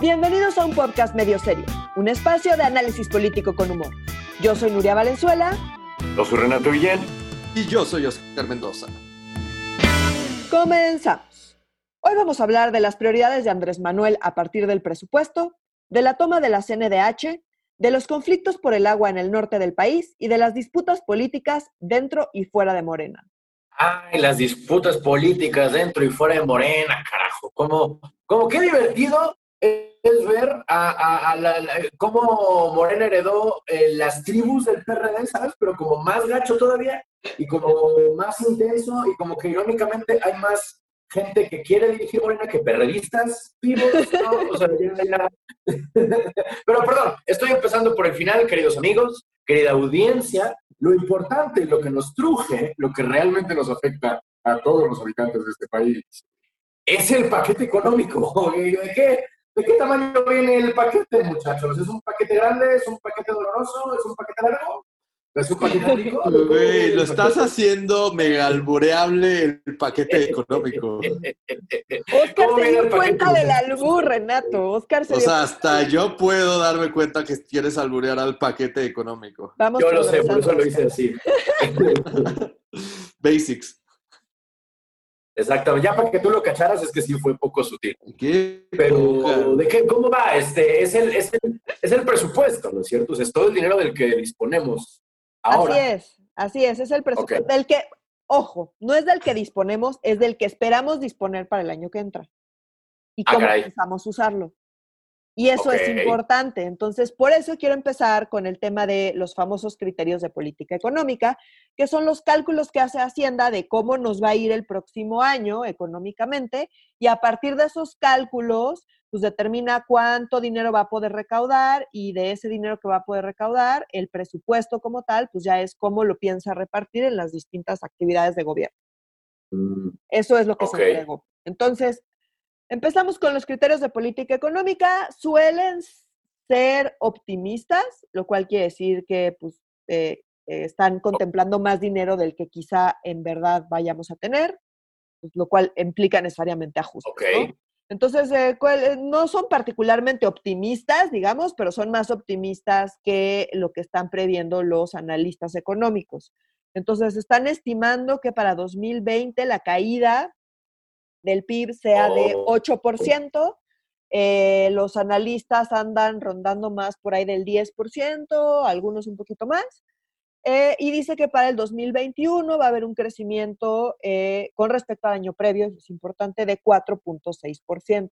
Bienvenidos a un podcast medio serio, un espacio de análisis político con humor. Yo soy Nuria Valenzuela. Yo soy Renato Villén. Y yo soy Oscar Mendoza. Comenzamos. Hoy vamos a hablar de las prioridades de Andrés Manuel a partir del presupuesto, de la toma de la CNDH, de los conflictos por el agua en el norte del país y de las disputas políticas dentro y fuera de Morena. Ay, las disputas políticas dentro y fuera de Morena, carajo. Como, como qué divertido es ver a, cómo Morena heredó eh, las tribus del PRD, ¿sabes? Pero como más gacho todavía y como más intenso y como que irónicamente hay más gente que quiere dirigir Morena que perredistas vivos, ¿no? O sea, Pero perdón, estoy empezando por el final, queridos amigos, querida audiencia. Lo importante, lo que nos truje, lo que realmente nos afecta a todos los habitantes de este país, es el paquete económico. ¿De qué? ¿De qué tamaño viene el paquete, muchachos? ¿Es un paquete grande? ¿Es un paquete doloroso? ¿Es un paquete largo? ¿Es un paquete rico? Güey, lo estás haciendo mega albureable el paquete económico. Oscar se dio cuenta del albur, Renato. Oscar se o sea, hasta yo puedo darme cuenta que quieres alburear al paquete económico. Vamos yo lo sé, por eso lo hice así. Basics. Exactamente, ya para que tú lo cacharas es que sí fue poco sutil. ¿Qué? Pero, ¿de qué? ¿Cómo va? Este, es, el, es, el, es el presupuesto, ¿no es cierto? es todo el dinero del que disponemos ahora. Así es, así es, es el presupuesto. Del que, ojo, no es del que disponemos, es del que esperamos disponer para el año que entra. Y ah, cómo empezamos a usarlo. Y eso es importante. Entonces, por eso quiero empezar con el tema de los famosos criterios de política económica, que son los cálculos que hace Hacienda de cómo nos va a ir el próximo año económicamente. Y a partir de esos cálculos, pues determina cuánto dinero va a poder recaudar y de ese dinero que va a poder recaudar, el presupuesto como tal, pues ya es cómo lo piensa repartir en las distintas actividades de gobierno. Mm, eso es lo que se entregó. Entonces, Empezamos con los criterios de política económica. Suelen ser optimistas, lo cual quiere decir que pues, eh, eh, están contemplando más dinero del que quizá en verdad vayamos a tener, pues, lo cual implica necesariamente ajustes. Entonces, eh, no son particularmente optimistas, digamos, pero son más optimistas que lo que están previendo los analistas económicos. Entonces, están estimando que para 2020 la caída del PIB sea de 8%. Eh, los analistas andan rondando más por ahí del 10%, algunos un poquito más. Eh, y dice que para el 2021 va a haber un crecimiento eh, con respecto al año previo, es importante, de 4.6%.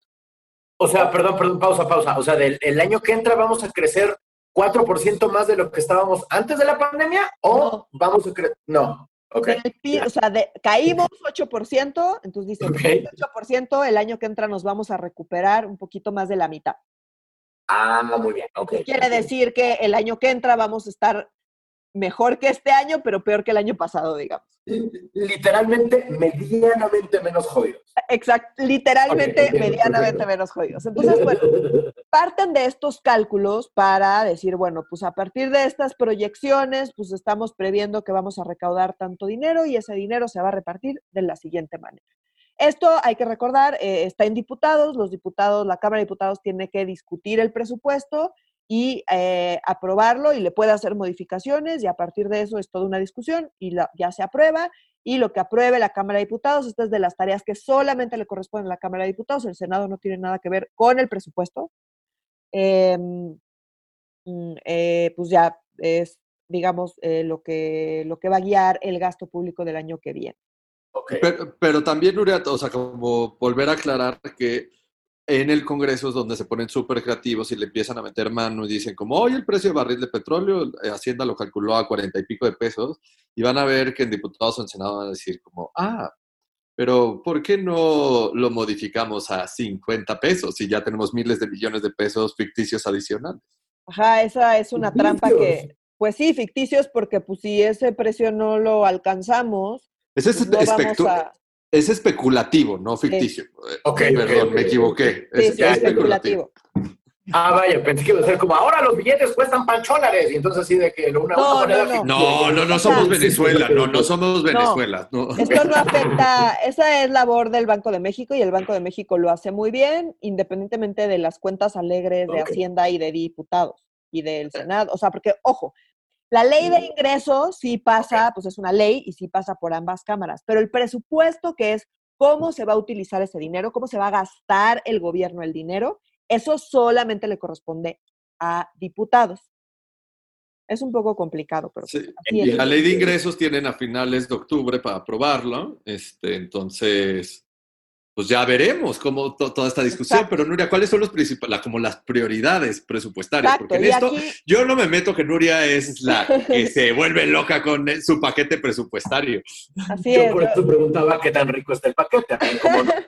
O sea, perdón, perdón, pausa, pausa. O sea, del el año que entra vamos a crecer 4% más de lo que estábamos antes de la pandemia o vamos a crecer... No. O sea, caímos 8%, entonces dice, 8% el año que entra nos vamos a recuperar un poquito más de la mitad. Ah, muy bien. Okay. Quiere decir que el año que entra vamos a estar mejor que este año, pero peor que el año pasado, digamos. Literalmente, medianamente menos jodidos. Exacto, literalmente, medianamente menos jodidos. Entonces, bueno, parten de estos cálculos para decir, bueno, pues a partir de estas proyecciones, pues estamos previendo que vamos a recaudar tanto dinero y ese dinero se va a repartir de la siguiente manera. Esto hay que recordar, eh, está en diputados, los diputados, la Cámara de Diputados tiene que discutir el presupuesto y eh, aprobarlo y le puede hacer modificaciones y a partir de eso es toda una discusión y ya se aprueba y lo que apruebe la Cámara de Diputados, esta es de las tareas que solamente le corresponden a la Cámara de Diputados, el Senado no tiene nada que ver con el presupuesto, em, mm, eh, pues ya es, digamos, eh, lo, que, lo que va a guiar el gasto público del año que viene. Pero, pero, también, Nuria, o sea, como volver a aclarar que en el Congreso es donde se ponen súper creativos y le empiezan a meter mano y dicen como, hoy el precio de barril de petróleo, eh, Hacienda lo calculó a cuarenta y pico de pesos, y van a ver que en diputados o en Senado van a decir como, ah, pero ¿por qué no lo modificamos a 50 pesos si ya tenemos miles de millones de pesos ficticios adicionales? Ajá, esa es una trampa que, pues sí, ficticios, porque pues si ese precio no lo alcanzamos, ese es pues es especulativo, no ficticio. ok, perdón, me equivoqué. es, especulativo. Ah, vaya, pensé que iba a ser como ahora los billetes cuestan pancholares y entonces así de que una, no, moneda no, no. no, no, somos Venezuela, no, no somos Venezuela. Esto no afecta, esa es labor del Banco de México y el Banco de México lo hace muy bien, independientemente de las cuentas alegres de Hacienda y de diputados y del Senado. O sea, porque, ojo, la ley de ingresos sí pasa, pues es una ley y sí pasa por ambas cámaras, pero el presupuesto que es cómo se va a utilizar ese dinero, cómo se va a gastar el gobierno el dinero, eso solamente le corresponde a diputados. Es un poco complicado, pero sí. la ley de ingresos tienen a finales de octubre para aprobarlo, este, entonces pues ya veremos cómo toda esta discusión, pero Nuria, ¿cuáles son los principales, como las prioridades presupuestarias? Porque en esto yo no me meto que Nuria es la que se vuelve loca con su paquete presupuestario. Así yo por eso preguntaba qué tan rico está el paquete.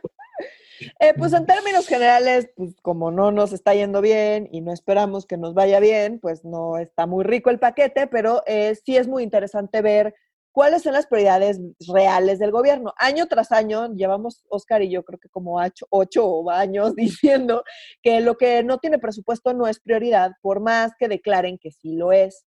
Eh, pues en términos generales, pues como no nos está yendo bien y no esperamos que nos vaya bien, pues no está muy rico el paquete, pero eh, sí es muy interesante ver cuáles son las prioridades reales del gobierno. Año tras año, llevamos, Oscar y yo creo que como ocho, años diciendo que lo que no tiene presupuesto no es prioridad, por más que declaren que sí lo es.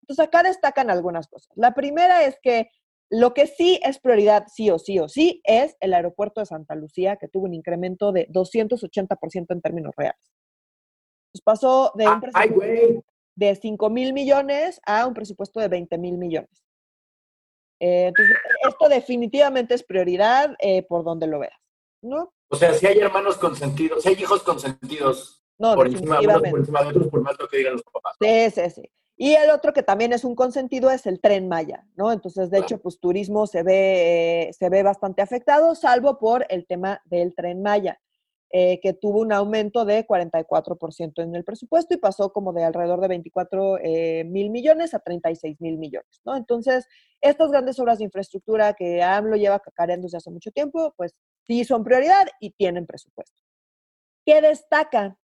Entonces acá destacan algunas cosas. La primera es que lo que sí es prioridad, sí o sí o sí, es el aeropuerto de Santa Lucía, que tuvo un incremento de 280% en términos reales. Pues pasó de un presupuesto de 5 mil millones a un presupuesto de 20 mil millones. Eh, entonces, esto definitivamente es prioridad eh, por donde lo veas, ¿no? O sea, si hay hermanos consentidos, si hay hijos consentidos no, por, encima, por encima de otros, por más lo que digan los papás. Sí, sí, sí. Y el otro que también es un consentido es el tren Maya, ¿no? Entonces, de hecho, pues turismo se ve, se ve bastante afectado, salvo por el tema del tren Maya. Eh, que tuvo un aumento de 44% en el presupuesto y pasó como de alrededor de 24 eh, mil millones a 36 mil millones, ¿no? Entonces, estas grandes obras de infraestructura que AMLO lleva cacareando desde hace mucho tiempo, pues sí son prioridad y tienen presupuesto. ¿Qué destaca?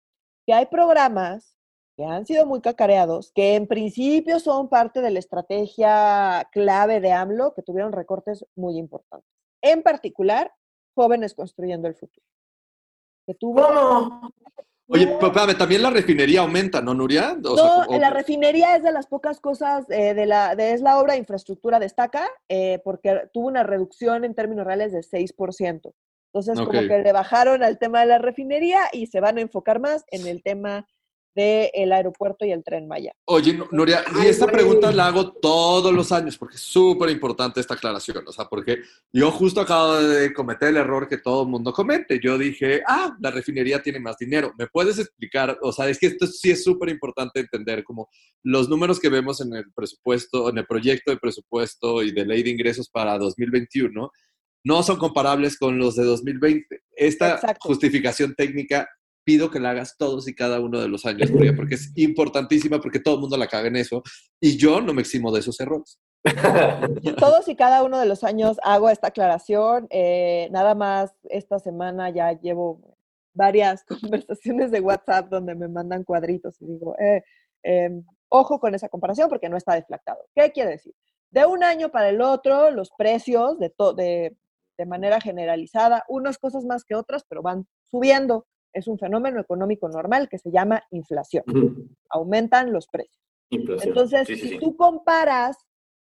Que hay programas que han sido muy cacareados, que en principio son parte de la estrategia clave de AMLO, que tuvieron recortes muy importantes. En particular, jóvenes construyendo el futuro que tuvo. Oye, espérame, también la refinería aumenta, ¿no, Nuria? no, la refinería es de las pocas cosas, eh, de la, de, es la obra de infraestructura destaca, eh, porque tuvo una reducción en términos reales de 6%. Entonces, como que le bajaron al tema de la refinería y se van a enfocar más en el tema del aeropuerto y el tren Maya. Oye, Nuria, y esta pregunta la hago todos los años porque es súper importante esta aclaración, o sea, porque yo justo acabo de cometer el error que todo el mundo comete. Yo dije, ah, la refinería tiene más dinero. ¿Me puedes explicar? O sea, es que esto sí es súper importante entender, como los números que vemos en el presupuesto, en el proyecto de presupuesto y de ley de ingresos para 2021 no son comparables con los de 2020. Esta justificación técnica pido que la hagas todos y cada uno de los años, porque es importantísima, porque todo el mundo la caga en eso, y yo no me eximo de esos errores. Todos y cada uno de los años hago esta aclaración. Eh, nada más esta semana ya llevo varias conversaciones de WhatsApp donde me mandan cuadritos y digo, eh, em, ojo con esa comparación porque no está deflactado. ¿Qué quiere decir? De un año para el otro, los precios de, de, de manera generalizada, unas cosas más que otras, pero van subiendo es un fenómeno económico normal que se llama inflación. Aumentan los precios. Entonces, si tú comparas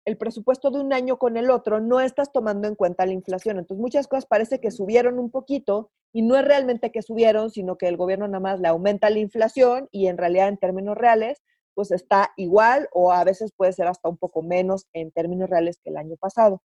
el presupuesto de un año con el otro, no estás tomando en cuenta la inflación. Entonces, muchas cosas parece que subieron un poquito y no es realmente que subieron, sino que el gobierno nada más le aumenta la inflación y en realidad en términos reales, pues está igual o a veces puede ser hasta un poco menos en términos reales que el año pasado.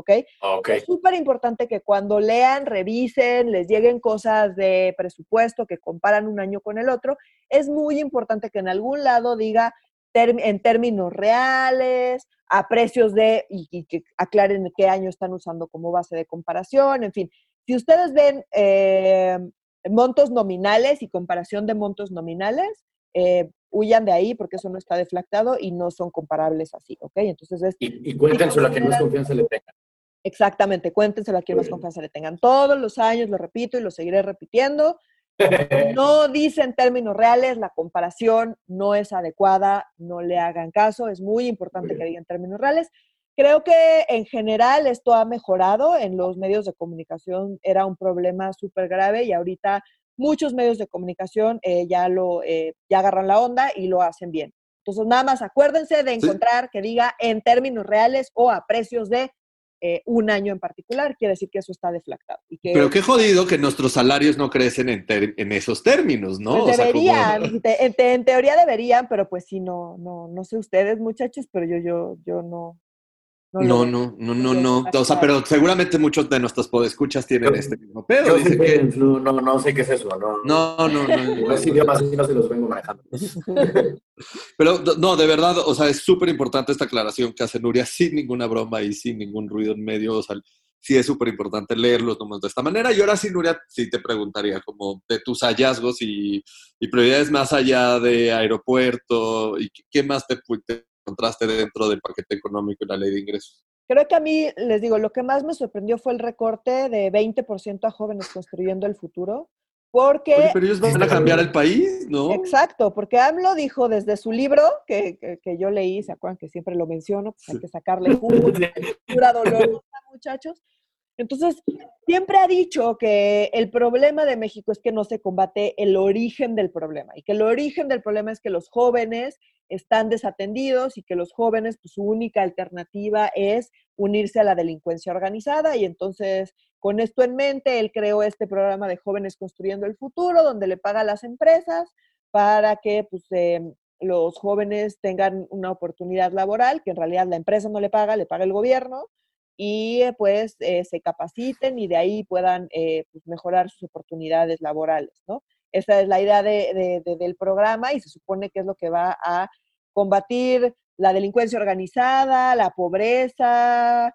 ¿Ok? Es súper importante que cuando lean, revisen, les lleguen cosas de presupuesto que comparan un año con el otro, es muy importante que en algún lado diga en términos reales, a precios de, y, que aclaren qué año están usando como base de comparación, en fin. Si ustedes ven eh, montos nominales y comparación de montos nominales, eh, huyan de ahí porque eso no está deflactado y no son comparables así, ¿ok? Entonces es... Y, y cuéntenselo a quien más confianza le tengan. Exactamente, cuéntenselo a quien más confianza le tengan. Todos los años lo repito y lo seguiré repitiendo. No dice en términos reales, la comparación no es adecuada, no le hagan caso, es muy importante que diga en términos reales. Creo que en general esto ha mejorado, en los medios de comunicación era un problema súper grave y ahorita muchos medios de comunicación eh, ya lo eh, ya agarran la onda y lo hacen bien. Entonces, nada más acuérdense de encontrar que diga en términos reales o a precios de eh, un año en particular, quiere decir que eso está deflactado. Y que, pero qué jodido que nuestros salarios no crecen en, en esos términos, ¿no? Pues deberían, en, teoría deberían, pero pues sí, no, no, no sé ustedes muchachos, pero yo, yo, yo no, no, no, no, no, no, O sea, pero seguramente muchos de nuestros podescuchas tienen este mismo pedo. no, no sé qué es eso. No, no, no. no, no idiomas no se los vengo manejando. Pero no, de verdad, o sea, es súper importante esta aclaración que hace Nuria sin ninguna broma y sin ningún ruido en medio. O sea, sí es súper importante leer los números de esta manera. Y ahora sí, Nuria, sí te preguntaría como de tus hallazgos y, y prioridades más allá de aeropuerto y qué más te, te encontraste dentro del paquete económico y la ley de ingresos? Creo que a mí, les digo, lo que más me sorprendió fue el recorte de 20% a jóvenes construyendo el futuro. Porque... pero ellos van a cambiar el país, ¿no? Exacto, porque AMLO dijo desde su libro, que, que, yo leí, ¿se acuerdan que siempre lo menciono? Pues hay que sacarle jugo, dolorosa, muchachos. Entonces, siempre ha dicho que el problema de México es que no se combate el origen del problema y que el origen del problema es que los jóvenes están desatendidos y que los jóvenes, pues su única alternativa es unirse a la delincuencia organizada. Y entonces con esto en mente, él creó este programa de jóvenes construyendo el futuro, donde le paga a las empresas para que pues, em, los jóvenes tengan una oportunidad laboral, que en realidad la empresa no le paga, le paga el gobierno, y eh, pues eh, se capaciten y de ahí puedan eh, pues, mejorar sus oportunidades laborales, ¿no? Esa es la idea del programa y se supone que es lo que va a combatir la delincuencia organizada, la pobreza,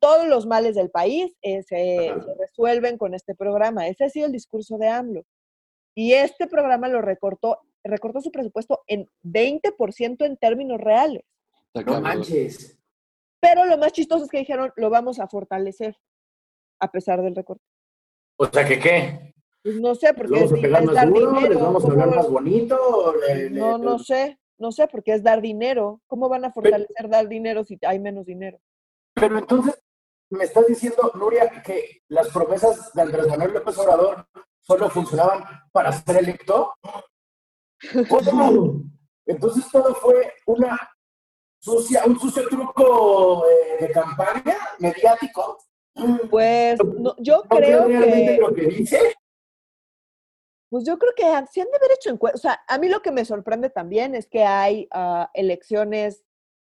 todos los males del país se, resuelven con este programa. Ese ha sido el discurso de AMLO. Y este programa lo recortó, recortó su presupuesto en 20% en términos reales. No manches. Pero lo más chistoso es que dijeron, lo vamos a fortalecer, a pesar del recorte. O sea, ¿que qué? Pues no sé, porque vamos a pegar más dar dinero. ¿Les vamos a hablar más bonito? no, no sé, no sé, porque es dar dinero. ¿Cómo van a fortalecer dar dinero si hay menos dinero? Pero entonces, me estás diciendo, Nuria, que las promesas de Andrés Manuel López Obrador solo funcionaban para ser electo. ¿Cómo? Entonces todo fue una un sucio truco eh, de campaña mediático. Pues yo creo que... Lo que dice? Pues yo creo que sí han de haber hecho encuestas. O sea, a mí lo que me sorprende también es que hay ah, elecciones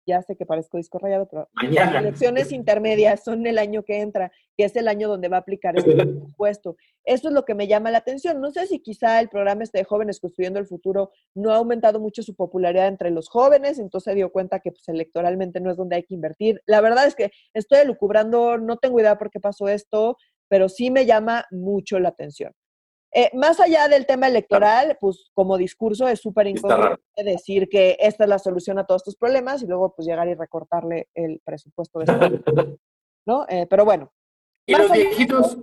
ya sé que parezco disco rayado, pero las elecciones intermedias son el año que entra, que es el año donde va a aplicar este presupuesto. Eso es lo que me llama la atención. No sé si quizá el programa este de Jóvenes Construyendo el Futuro no ha aumentado mucho su popularidad entre los jóvenes, entonces se dio cuenta que pues, electoralmente no es donde hay que invertir. La verdad es que estoy elucubrando, no tengo idea por qué pasó esto, pero sí me llama mucho la atención. Eh, más allá del tema electoral, pues como discurso es súper incómodo decir que esta es la solución a todos estos problemas y luego pues llegar y recortarle el presupuesto de ¿no? Eh, pero bueno. ¿Y los viejitos?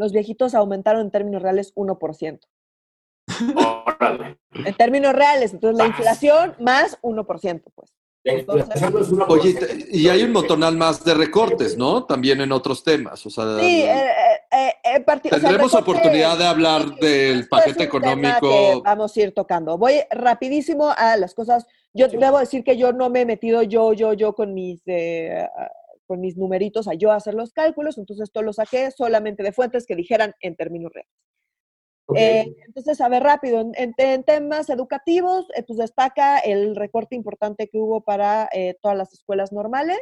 los viejitos aumentaron en términos reales 1%. en términos reales, entonces la inflación más 1%, pues. Oye, y hay un montonal más de recortes, ¿no? También en otros temas. O sea, sí, eh, eh, eh tendremos oportunidad de hablar del paquete económico. vamos a ir tocando. Voy rapidísimo a las cosas. Yo debo decir que yo no me he metido yo, yo, yo con mis eh, con mis numeritos a yo hacer los cálculos, entonces esto lo saqué solamente de fuentes que dijeran en términos reales. Eh, entonces, a ver, rápido, en, temas educativos, eh, pues destaca el recorte importante que hubo para eh, todas las escuelas normales,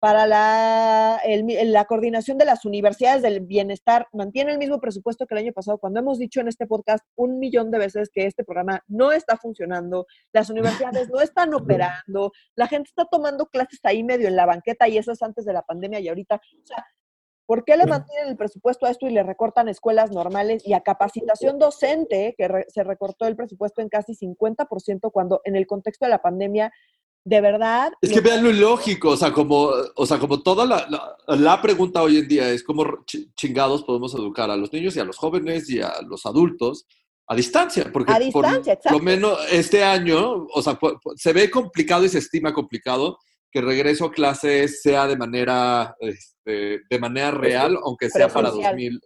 para la, la coordinación de las universidades del bienestar, mantiene el mismo presupuesto que el año pasado, cuando hemos dicho en este podcast un millón de veces que este programa no está funcionando, las universidades no están operando, la gente está tomando clases ahí medio en la banqueta y eso es antes de la pandemia y ahorita, o sea, ¿Por qué le mantienen el presupuesto a esto y le recortan escuelas normales y a capacitación docente, que se recortó el presupuesto en casi 50% cuando en el contexto de la pandemia, de verdad... Es que vean lo ilógico, o sea, como, o sea, como toda la, la, pregunta hoy en día es cómo chingados podemos educar a los niños y a los jóvenes y a los adultos a distancia, porque a distancia, por lo menos este año, o sea, se ve complicado y se estima complicado que regreso a clases sea de manera, este, de manera real, aunque sea para 2000,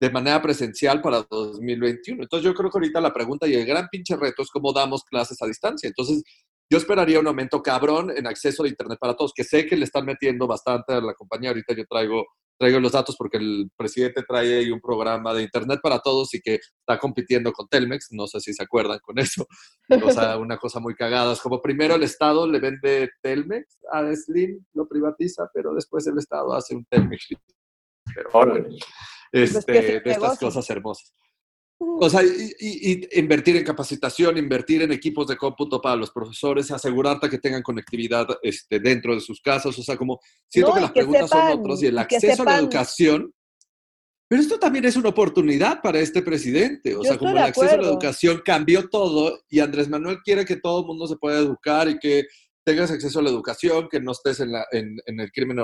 de manera presencial para 2021. Entonces yo creo que ahorita la pregunta y el gran pinche reto es cómo damos clases a distancia. Entonces yo esperaría un aumento cabrón en acceso a Internet para todos, que sé que le están metiendo bastante a la compañía. Ahorita yo traigo, traigo los datos porque el presidente trae ahí un programa de Internet para todos y que está compitiendo con Telmex. No sé si se acuerdan con eso. O sea, una cosa muy cagada. Es como primero el Estado le vende Telmex a Slim, lo privatiza, pero después el Estado hace un Telmex. Pero bueno, pues este, de estas cosas hermosas. O sea, y, invertir en capacitación, invertir en equipos de cómputo para los profesores, asegurarte que tengan conectividad este, dentro de sus casas. O sea, como siento que las preguntas son otras y el acceso a la educación. Pero esto también es una oportunidad para este presidente. O sea, como el acceso a la educación cambió todo y Andrés Manuel quiere que todo el mundo se pueda educar y que tengas acceso a la educación, que no estés en, la, en, en el crimen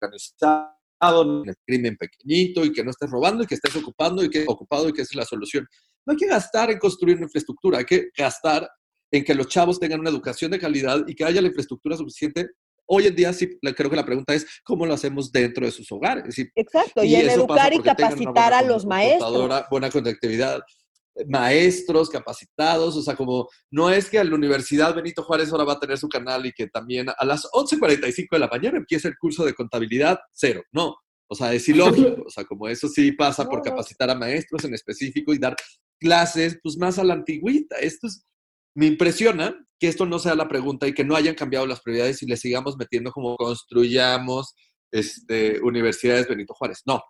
organizado en el crimen pequeñito y que no estés robando y que estés ocupando y que ocupado y que esa es la solución. No hay que gastar en construir una infraestructura, hay que gastar en que los chavos tengan una educación de calidad y que haya la infraestructura suficiente. Hoy en día sí creo que la pregunta es cómo lo hacemos dentro de sus hogares. Exacto, y, en educar y capacitar a los maestros. Buena conectividad maestros capacitados, o sea, como no es que a la Universidad Benito Juárez ahora va a tener su canal y que también a las 11.45 de la mañana empiece el curso de contabilidad cero, no, o sea, es ilógico, o sea, como eso sí pasa por capacitar a maestros en específico y dar clases pues más a la antigüita. Esto es, me impresiona que esto no sea la pregunta y que no hayan cambiado las prioridades y le sigamos metiendo como construyamos este, universidades Benito Juárez. No,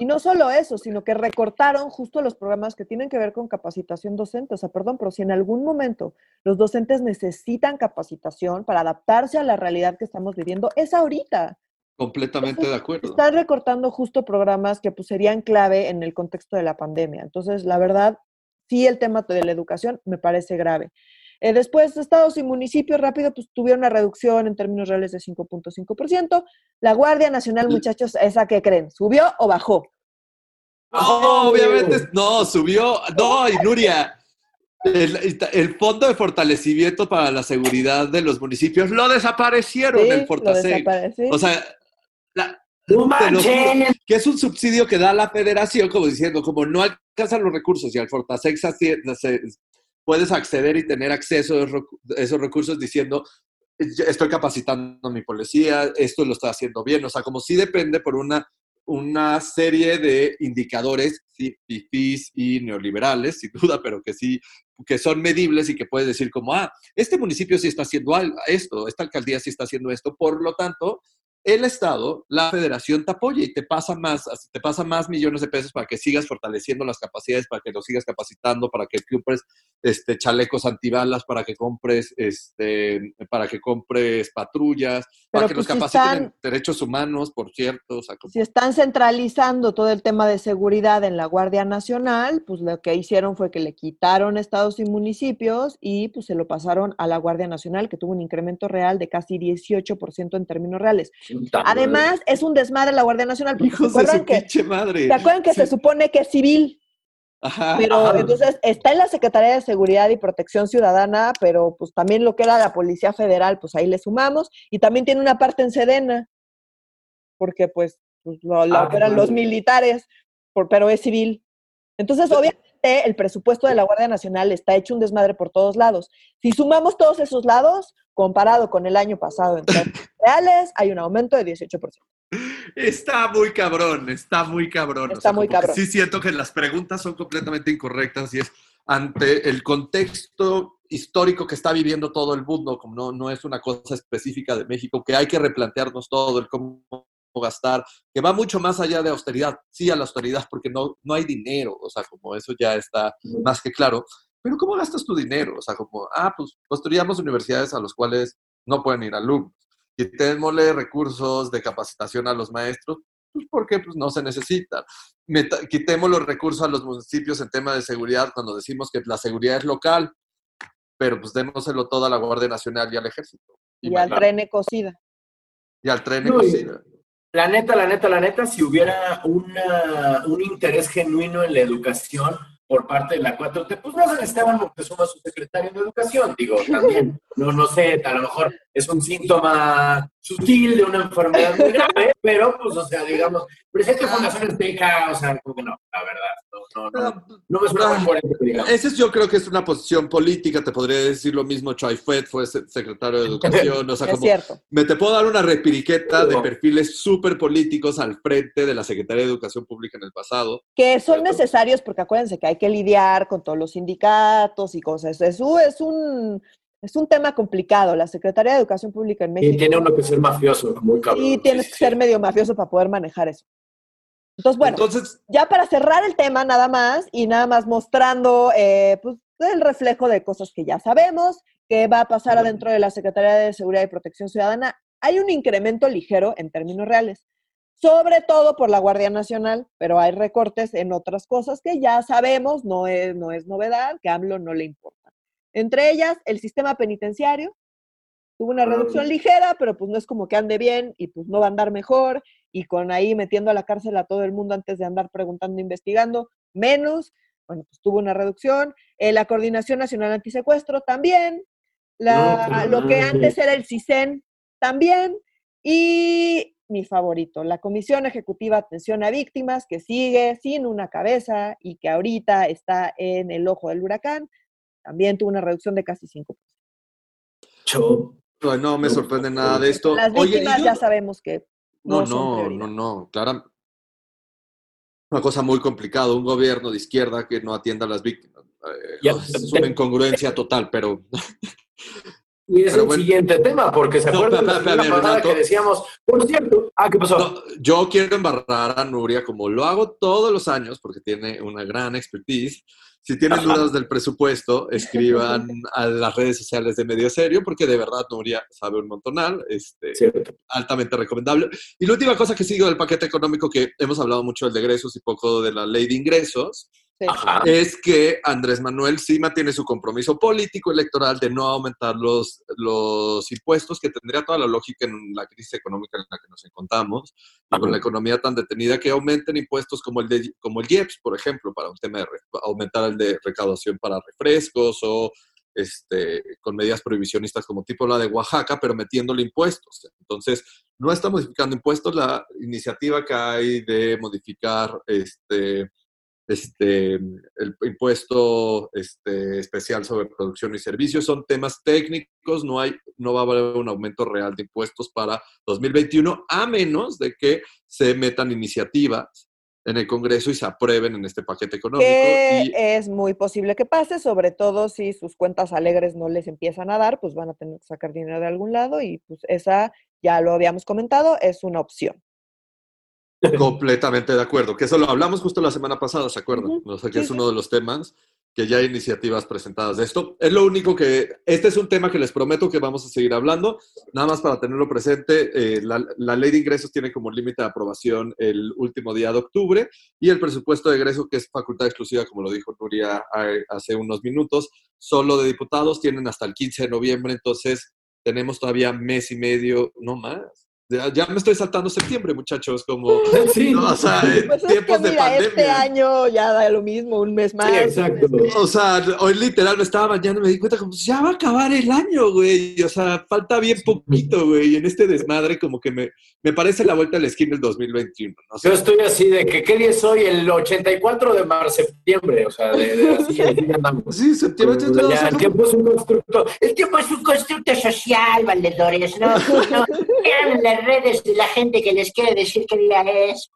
y no solo eso, sino que recortaron justo los programas que tienen que ver con capacitación docente. O sea, perdón, pero si en algún momento los docentes necesitan capacitación para adaptarse a la realidad que estamos viviendo, es ahorita. Completamente de acuerdo. Están recortando justo programas que pues, serían clave en el contexto de la pandemia. Entonces, la verdad, sí el tema de la educación me parece grave. Eh, después, estados y municipios rápido, pues tuvieron una reducción en términos reales de 5.5%. La Guardia Nacional, muchachos, ¿esa qué creen? ¿Subió o bajó? No, obviamente no, subió. No, y Nuria, el, Fondo de Fortalecimiento para la Seguridad de los Municipios lo desaparecieron, el Fortaseg. O sea, que es un subsidio que da la federación, como diciendo, como no alcanzan los recursos y al Fortaseg se, puedes acceder y tener acceso a esos recursos diciendo, estoy capacitando a mi policía, esto lo está haciendo bien. O sea, como si depende por una, una serie de indicadores, sí, fifís y neoliberales, sin duda, pero que sí, que son medibles y que puedes decir como, ah, este municipio sí está haciendo esto, esta alcaldía sí está haciendo esto, por lo tanto, el Estado, la federación te apoya y te pasa más, te pasa más millones de pesos para que sigas fortaleciendo las capacidades, para que lo sigas capacitando, para que compres este, chalecos antibalas, para que compres, este, para que compres patrullas, para que los pues, capaciten en derechos humanos, por cierto. Si están centralizando todo el tema de seguridad en la Guardia Nacional, pues lo que hicieron fue que le quitaron estados y municipios y pues se lo pasaron a la Guardia Nacional, que tuvo un incremento real de casi 18% en términos reales. Además, es un desmadre la Guardia Nacional. ¿se acuerdan que, madre. ¿Se acuerdan que se supone que es civil? Ajá, pero entonces está en la Secretaría de Seguridad y Protección Ciudadana, pero pues también lo que era la Policía Federal, pues ahí le sumamos. Y también tiene una parte en Sedena, porque pues, pues lo, ah, operan los militares, por, pero es civil. Entonces, obviamente, el presupuesto de la Guardia Nacional está hecho un desmadre por todos lados. Si sumamos todos esos lados, comparado con el año pasado en términos reales, hay un aumento de 18%. Está muy cabrón, está muy cabrón. Está muy cabrón. Sí siento que las preguntas son completamente incorrectas y es ante el contexto histórico que está viviendo todo el mundo, como no, no es una cosa específica de México, que hay que replantearnos todo, el cómo gastar, que va mucho más allá de austeridad, sí a la austeridad, porque no, no hay dinero, o sea, como eso ya está más que claro, pero ¿cómo gastas tu dinero? O sea, como, ah, pues construyamos universidades a los cuales no pueden ir alumnos, quitémosle recursos de capacitación a los maestros, pues porque pues, no se necesita. quitemos los recursos a los municipios en tema de seguridad cuando decimos que la seguridad es local, pero pues démoselo todo a la Guardia Nacional y al Ejército. Y, al tren ecocida. Y al tren ecocida. La neta, la neta, la neta, si hubiera una, un interés genuino en la educación, por parte de la 4T, pues no se necesitaba Moctezuma su secretario de Educación, digo, también, no, no sé, a lo mejor es un síntoma sutil de una enfermedad muy grave, pero pues, o sea, digamos, presidente de Fundación Azteca, o sea, como que no, la verdad, no, no, no, no me suena muy digamos. Ese es, yo creo que es una posición política, te podría decir lo mismo, Choi Fed fue secretario de Educación, o sea, como, me te puedo dar una repiriqueta de perfiles súper políticos al frente de la Secretaría de Educación Pública en el pasado. Que son necesarios porque acuérdense que hay que lidiar con todos los sindicatos y cosas, eso es un es un tema complicado. La Secretaría de Educación Pública en México. Y tiene uno que ser mafioso, muy cabrón. Y tienes que ser medio mafioso para poder manejar eso. Entonces, bueno, ya para cerrar el tema nada más y nada más mostrando eh, pues, el reflejo de cosas que ya sabemos, que va a pasar adentro de la Secretaría de Seguridad y Protección Ciudadana, hay un incremento ligero en términos reales, sobre todo por la Guardia Nacional, pero hay recortes en otras cosas que ya sabemos, no es, no es novedad, que a AMLO no le importa. Entre ellas, el sistema penitenciario. Tuvo una reducción ligera, pero pues no es como que ande bien y pues no va a andar mejor. Y con ahí metiendo a la cárcel a todo el mundo antes de andar preguntando, investigando, menos. Bueno, pues tuvo una reducción. Eh, la Coordinación Nacional Antisecuestro también. La, lo que antes era el CISEN también. Y mi favorito, la Comisión Ejecutiva Atención a Víctimas, que sigue sin una cabeza y que ahorita está en el ojo del huracán también tuvo una reducción de casi 5%. No, no me sorprende nada de esto. Las víctimas ya sabemos que no, no, no, no, claro. Una cosa muy complicada, un gobierno de izquierda que no atienda a las víctimas. Eh, es una incongruencia total, pero... Y es el siguiente tema, porque se acuerdan de la que decíamos, por cierto, ah, ¿qué pasó? yo quiero embarrar a Nuria como lo hago todos los años, porque tiene una gran expertise, si tienen dudas del presupuesto, escriban a las redes sociales de Medio Serio, porque de verdad Nuria sabe un montonal, este, altamente recomendable. Y la última cosa que sigo del paquete económico, que hemos hablado mucho del de egresos y poco de la ley de ingresos, es que Andrés Manuel sí mantiene su compromiso político electoral de no aumentar los, los impuestos, que tendría toda la lógica en la crisis económica en la que nos encontramos, y con la economía tan detenida, que aumenten impuestos como el, de, como el IEPS, por ejemplo, para un tema de aumentar el de recaudación para refrescos o este, con medidas prohibicionistas como tipo la de Oaxaca, pero metiéndole impuestos. Entonces, no está modificando impuestos, la iniciativa que hay de modificar este, este, el impuesto este, especial sobre producción y servicios. Son temas técnicos, no, hay, no va a haber un aumento real de impuestos para 2021, a menos de que se metan iniciativas en el Congreso y se aprueben en este paquete económico. Es muy posible que pase, sobre todo si sus cuentas alegres no les empiezan a dar, pues van a tener que sacar dinero de algún lado y pues esa, ya lo habíamos comentado, es una opción. Completamente de acuerdo, que eso lo hablamos justo la semana pasada, ¿se acuerdan? O sea, que es uno de los temas que ya hay iniciativas presentadas de esto. Es lo único que, este es un tema que les prometo que vamos a seguir hablando, nada más para tenerlo presente, eh, la, ley de ingresos tiene como límite de aprobación el último día de octubre y el presupuesto de egreso, que es facultad exclusiva, como lo dijo Nuria hace unos minutos, solo de diputados, tienen hasta el 15 de noviembre, entonces tenemos todavía mes y medio, no más, ya me estoy saltando septiembre, muchachos, como sí. o sea, pues tiempos de pandemia. Este año ya da lo mismo, un mes más. Sí, exacto. O sea, hoy literal me estaba bañando y me di cuenta como pues, ya va a acabar el año, güey. O sea, falta bien poquito, güey. Y en este desmadre como que me, me parece la vuelta a la esquina el 2021. Yo estoy así de que qué día es hoy, el 84 de marzo, septiembre, o sea, de, así, andamos. Sí, septiembre. Ya, el tiempo es un constructo, el tiempo es un constructo social, valedores, no, no, redes de la gente que les quiere decir qué día es.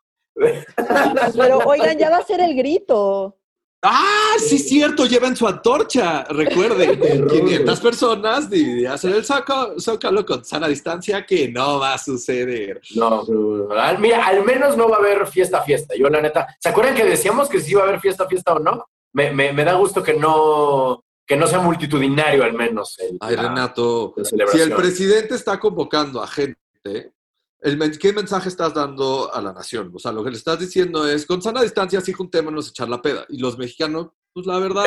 Pero oigan, ya va a ser el grito. Ah, sí, cierto, llevan su antorcha. Recuerden, 500 personas y hacer el zócalo con sana distancia, que no va a suceder. No, mira, al menos no va a haber fiesta, fiesta. Yo, la neta, ¿se acuerdan que decíamos que sí iba a haber fiesta, fiesta o no? Me, me, me da gusto que no, que no sea multitudinario al menos. Ay, Renato, si el presidente está convocando a gente el, ¿qué mensaje estás dando a la nación? O sea, lo que le estás diciendo es, con sana distancia sí juntémonos a echar la peda. Y los mexicanos, pues la verdad,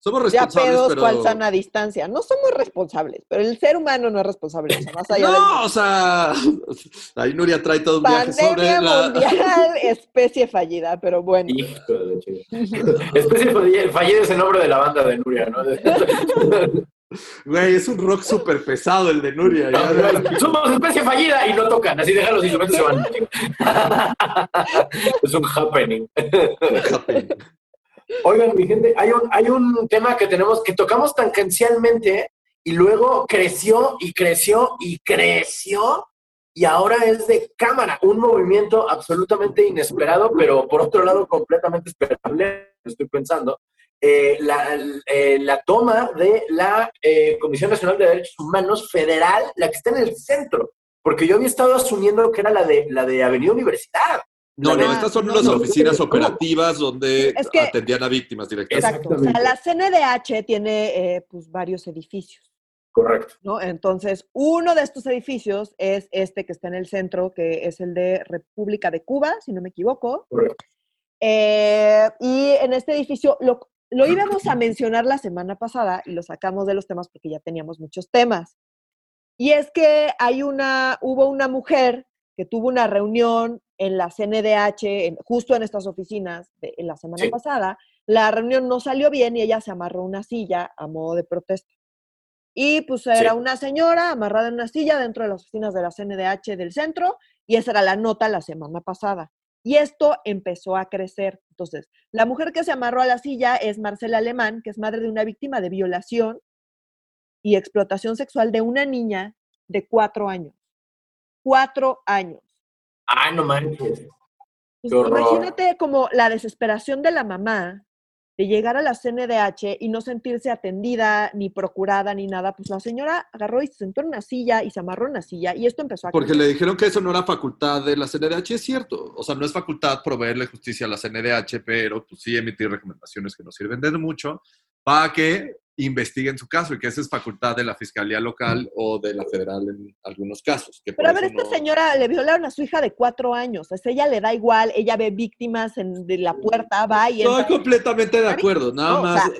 somos responsables, ya pedos, pero... ¿cuál sana distancia? No somos responsables, pero el ser humano no es responsable. no, o sea, ahí Nuria trae todo un viaje sobre la... mundial, especie fallida, pero bueno. Especie fallida es el nombre de la banda de Nuria, ¿no? Güey, es un rock súper pesado el de Nuria. Somos especie fallida y no tocan, así dejan los instrumentos y se van. es un happening. Oigan, mi gente, hay un, hay un tema que tenemos, que tocamos tangencialmente y luego creció y creció y creció y ahora es de cámara, un movimiento absolutamente inesperado, pero por otro lado completamente esperable, estoy pensando, eh, eh, la, toma de la eh, Comisión Nacional de Derechos Humanos Federal, la que está en el centro, porque yo había estado asumiendo que era la de, la de Avenida Universidad. No, no, estas son las oficinas operativas donde atendían a víctimas directamente. Exacto. O sea, la CNDH tiene pues varios edificios. Correcto. ¿no? Entonces, uno de estos edificios es este que está en el centro, que es el de República de Cuba, si no me equivoco. Correcto. y en este edificio, lo, lo íbamos a mencionar la semana pasada y lo sacamos de los temas porque ya teníamos muchos temas. Y es que hay una, hubo una mujer que tuvo una reunión en la CNDH, justo en estas oficinas, en la semana pasada. La reunión no salió bien y ella se amarró una silla a modo de protesta. Y pues era una señora amarrada en una silla dentro de las oficinas de la CNDH del centro y esa era la nota la semana pasada. Y esto empezó a crecer. Entonces, la mujer que se amarró a la silla es Marcela Alemán, que es madre de una víctima de violación y explotación sexual de una niña de cuatro años. Cuatro años. Ay, no manches. Pues, imagínate como la desesperación de la mamá de llegar a la CNDH y no sentirse atendida, ni procurada, ni nada, pues la señora agarró y se sentó en una silla y se amarró en una silla y esto empezó a... Porque le dijeron que eso no era facultad de la CNDH, es cierto. O sea, no es facultad proveerle justicia a la CNDH, pero pues sí emitir recomendaciones que nos sirven de mucho para que investiguen su caso y que esa es facultad de la Fiscalía Local o de la Federal en algunos casos. Pero a ver, esta señora le violaron a su hija de cuatro años, o sea, ella le da igual, ella ve víctimas en, de la puerta, va y... Estoy completamente de acuerdo, nada más...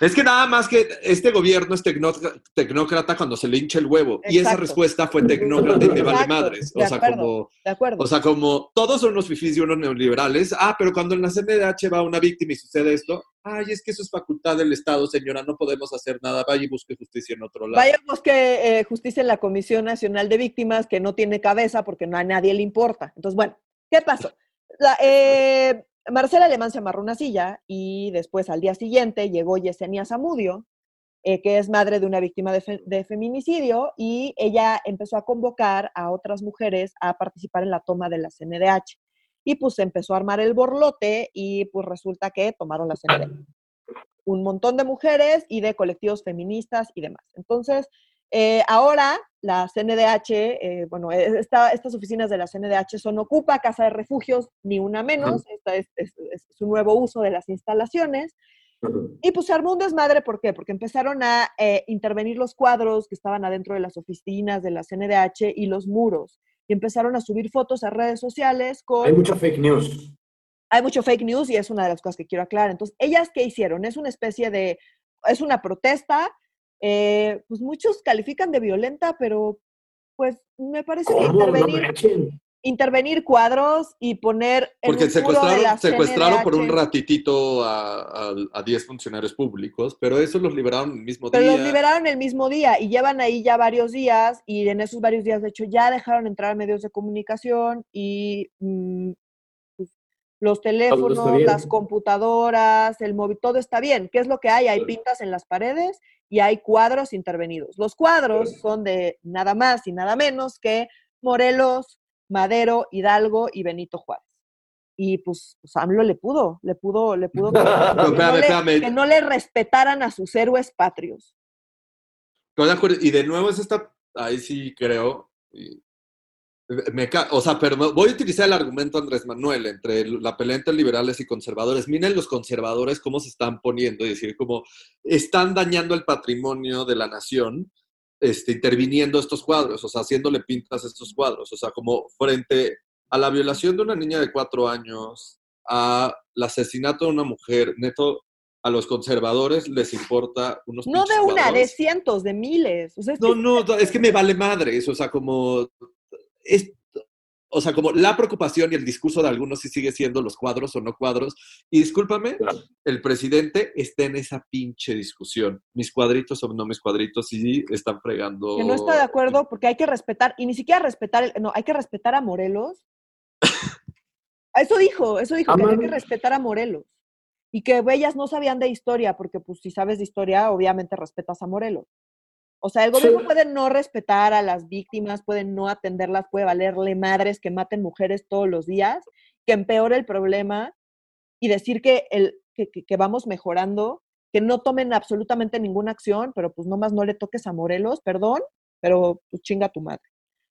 Es que nada más que este gobierno es tecnócrata cuando se le hincha el huevo. Y esa respuesta fue tecnócrata y me vale madres. O sea, como, o sea, como todos son unos fifís y unos neoliberales. Ah, pero cuando en la CNDH va una víctima y sucede esto, ay, es que eso es facultad del Estado, señora, no podemos hacer nada. Vaya y busque justicia en otro lado. Vaya y busque eh, justicia en la Comisión Nacional de Víctimas, que no tiene cabeza porque no a nadie le importa. Entonces, bueno, ¿qué pasó? La, eh, Marcela Alemán se amarró una silla y después al día siguiente llegó Yesenia Zamudio, eh, que es madre de una víctima de, feminicidio, y ella empezó a convocar a otras mujeres a participar en la toma de la CNDH. Y pues empezó a armar el borlote y pues resulta que tomaron la CNDH. Un montón de mujeres y de colectivos feministas y demás. Entonces, eh, ahora la CNDH, eh, bueno, e, estas oficinas de la CNDH son Ocupa, Casa de Refugios, ni una menos, esta es, es, un nuevo uso de las instalaciones. Y pues se armó un desmadre, ¿por qué? Porque empezaron a eh, intervenir los cuadros que estaban adentro de las oficinas de la CNDH y los muros. Y empezaron a subir fotos a redes sociales con... Hay mucho fake news. Hay mucho fake news y es una de las cosas que quiero aclarar. Entonces, ¿ellas qué hicieron? Es una especie de... Es una protesta eh, pues muchos califican de violenta, pero pues me parece que intervenir, intervenir cuadros y poner... Porque secuestraron, secuestraron por un ratitito a 10 funcionarios públicos, pero eso los liberaron el mismo día. Pero los liberaron el mismo día y llevan ahí ya varios días y en esos varios días, de hecho, ya dejaron entrar medios de comunicación y mm, pues, los teléfonos, las computadoras, el móvil, todo está bien. ¿Qué es lo que hay? Hay pintas en las paredes y hay cuadros intervenidos. Los cuadros son de nada más y nada menos que Morelos, Madero, Hidalgo y Benito Juárez. Y pues, pues AMLO le pudo, le pudo, le pudo que, no le, respetaran a sus héroes patrios. Y de nuevo es esta, ahí sí creo, me o sea, pero voy a utilizar el argumento Andrés Manuel entre la pelea entre liberales y conservadores. Miren los conservadores cómo se están poniendo, es decir, cómo están dañando el patrimonio de la nación, este, interviniendo estos cuadros, o sea, haciéndole pintas a estos cuadros, o sea, como frente a la violación de una niña de cuatro años, al asesinato de una mujer, neto, a los conservadores les importa unos No de una, de cientos, de miles. no, no, es que me vale madre eso, o sea, como o sea, como la preocupación y el discurso de algunos si sigue siendo los cuadros o no cuadros. Y discúlpame, el presidente está en esa pinche discusión. Mis cuadritos o no mis cuadritos, y están fregando. Que no está de acuerdo porque hay que respetar, y ni siquiera respetar, no, hay que respetar a Morelos. eso dijo, eso dijo, que hay que respetar a Morelos. Y que ellas no sabían de historia, porque pues si sabes de historia, obviamente respetas a Morelos. O sea, el gobierno puede no respetar a las víctimas, puede no atenderlas, puede valerle madres que maten mujeres todos los días, que empeore el problema y decir que, el, que, vamos mejorando, que no tomen absolutamente ninguna acción, pero pues nomás no le toques a Morelos, perdón, pero pues chinga tu madre.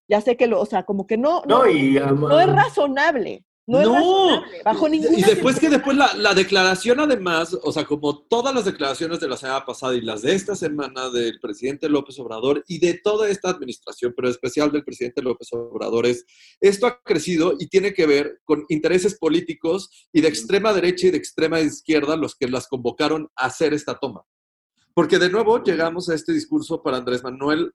Ya sé que lo, o sea, como que no, no, no es razonable. No, bajo ninguna Y después que después la, declaración además, o sea, como todas las declaraciones de la semana pasada y las de esta semana del presidente López Obrador y de toda esta administración, pero especial del presidente López Obrador, es esto ha crecido y tiene que ver con intereses políticos y de extrema derecha y de extrema izquierda los que las convocaron a hacer esta toma. Porque de nuevo llegamos a este discurso para Andrés Manuel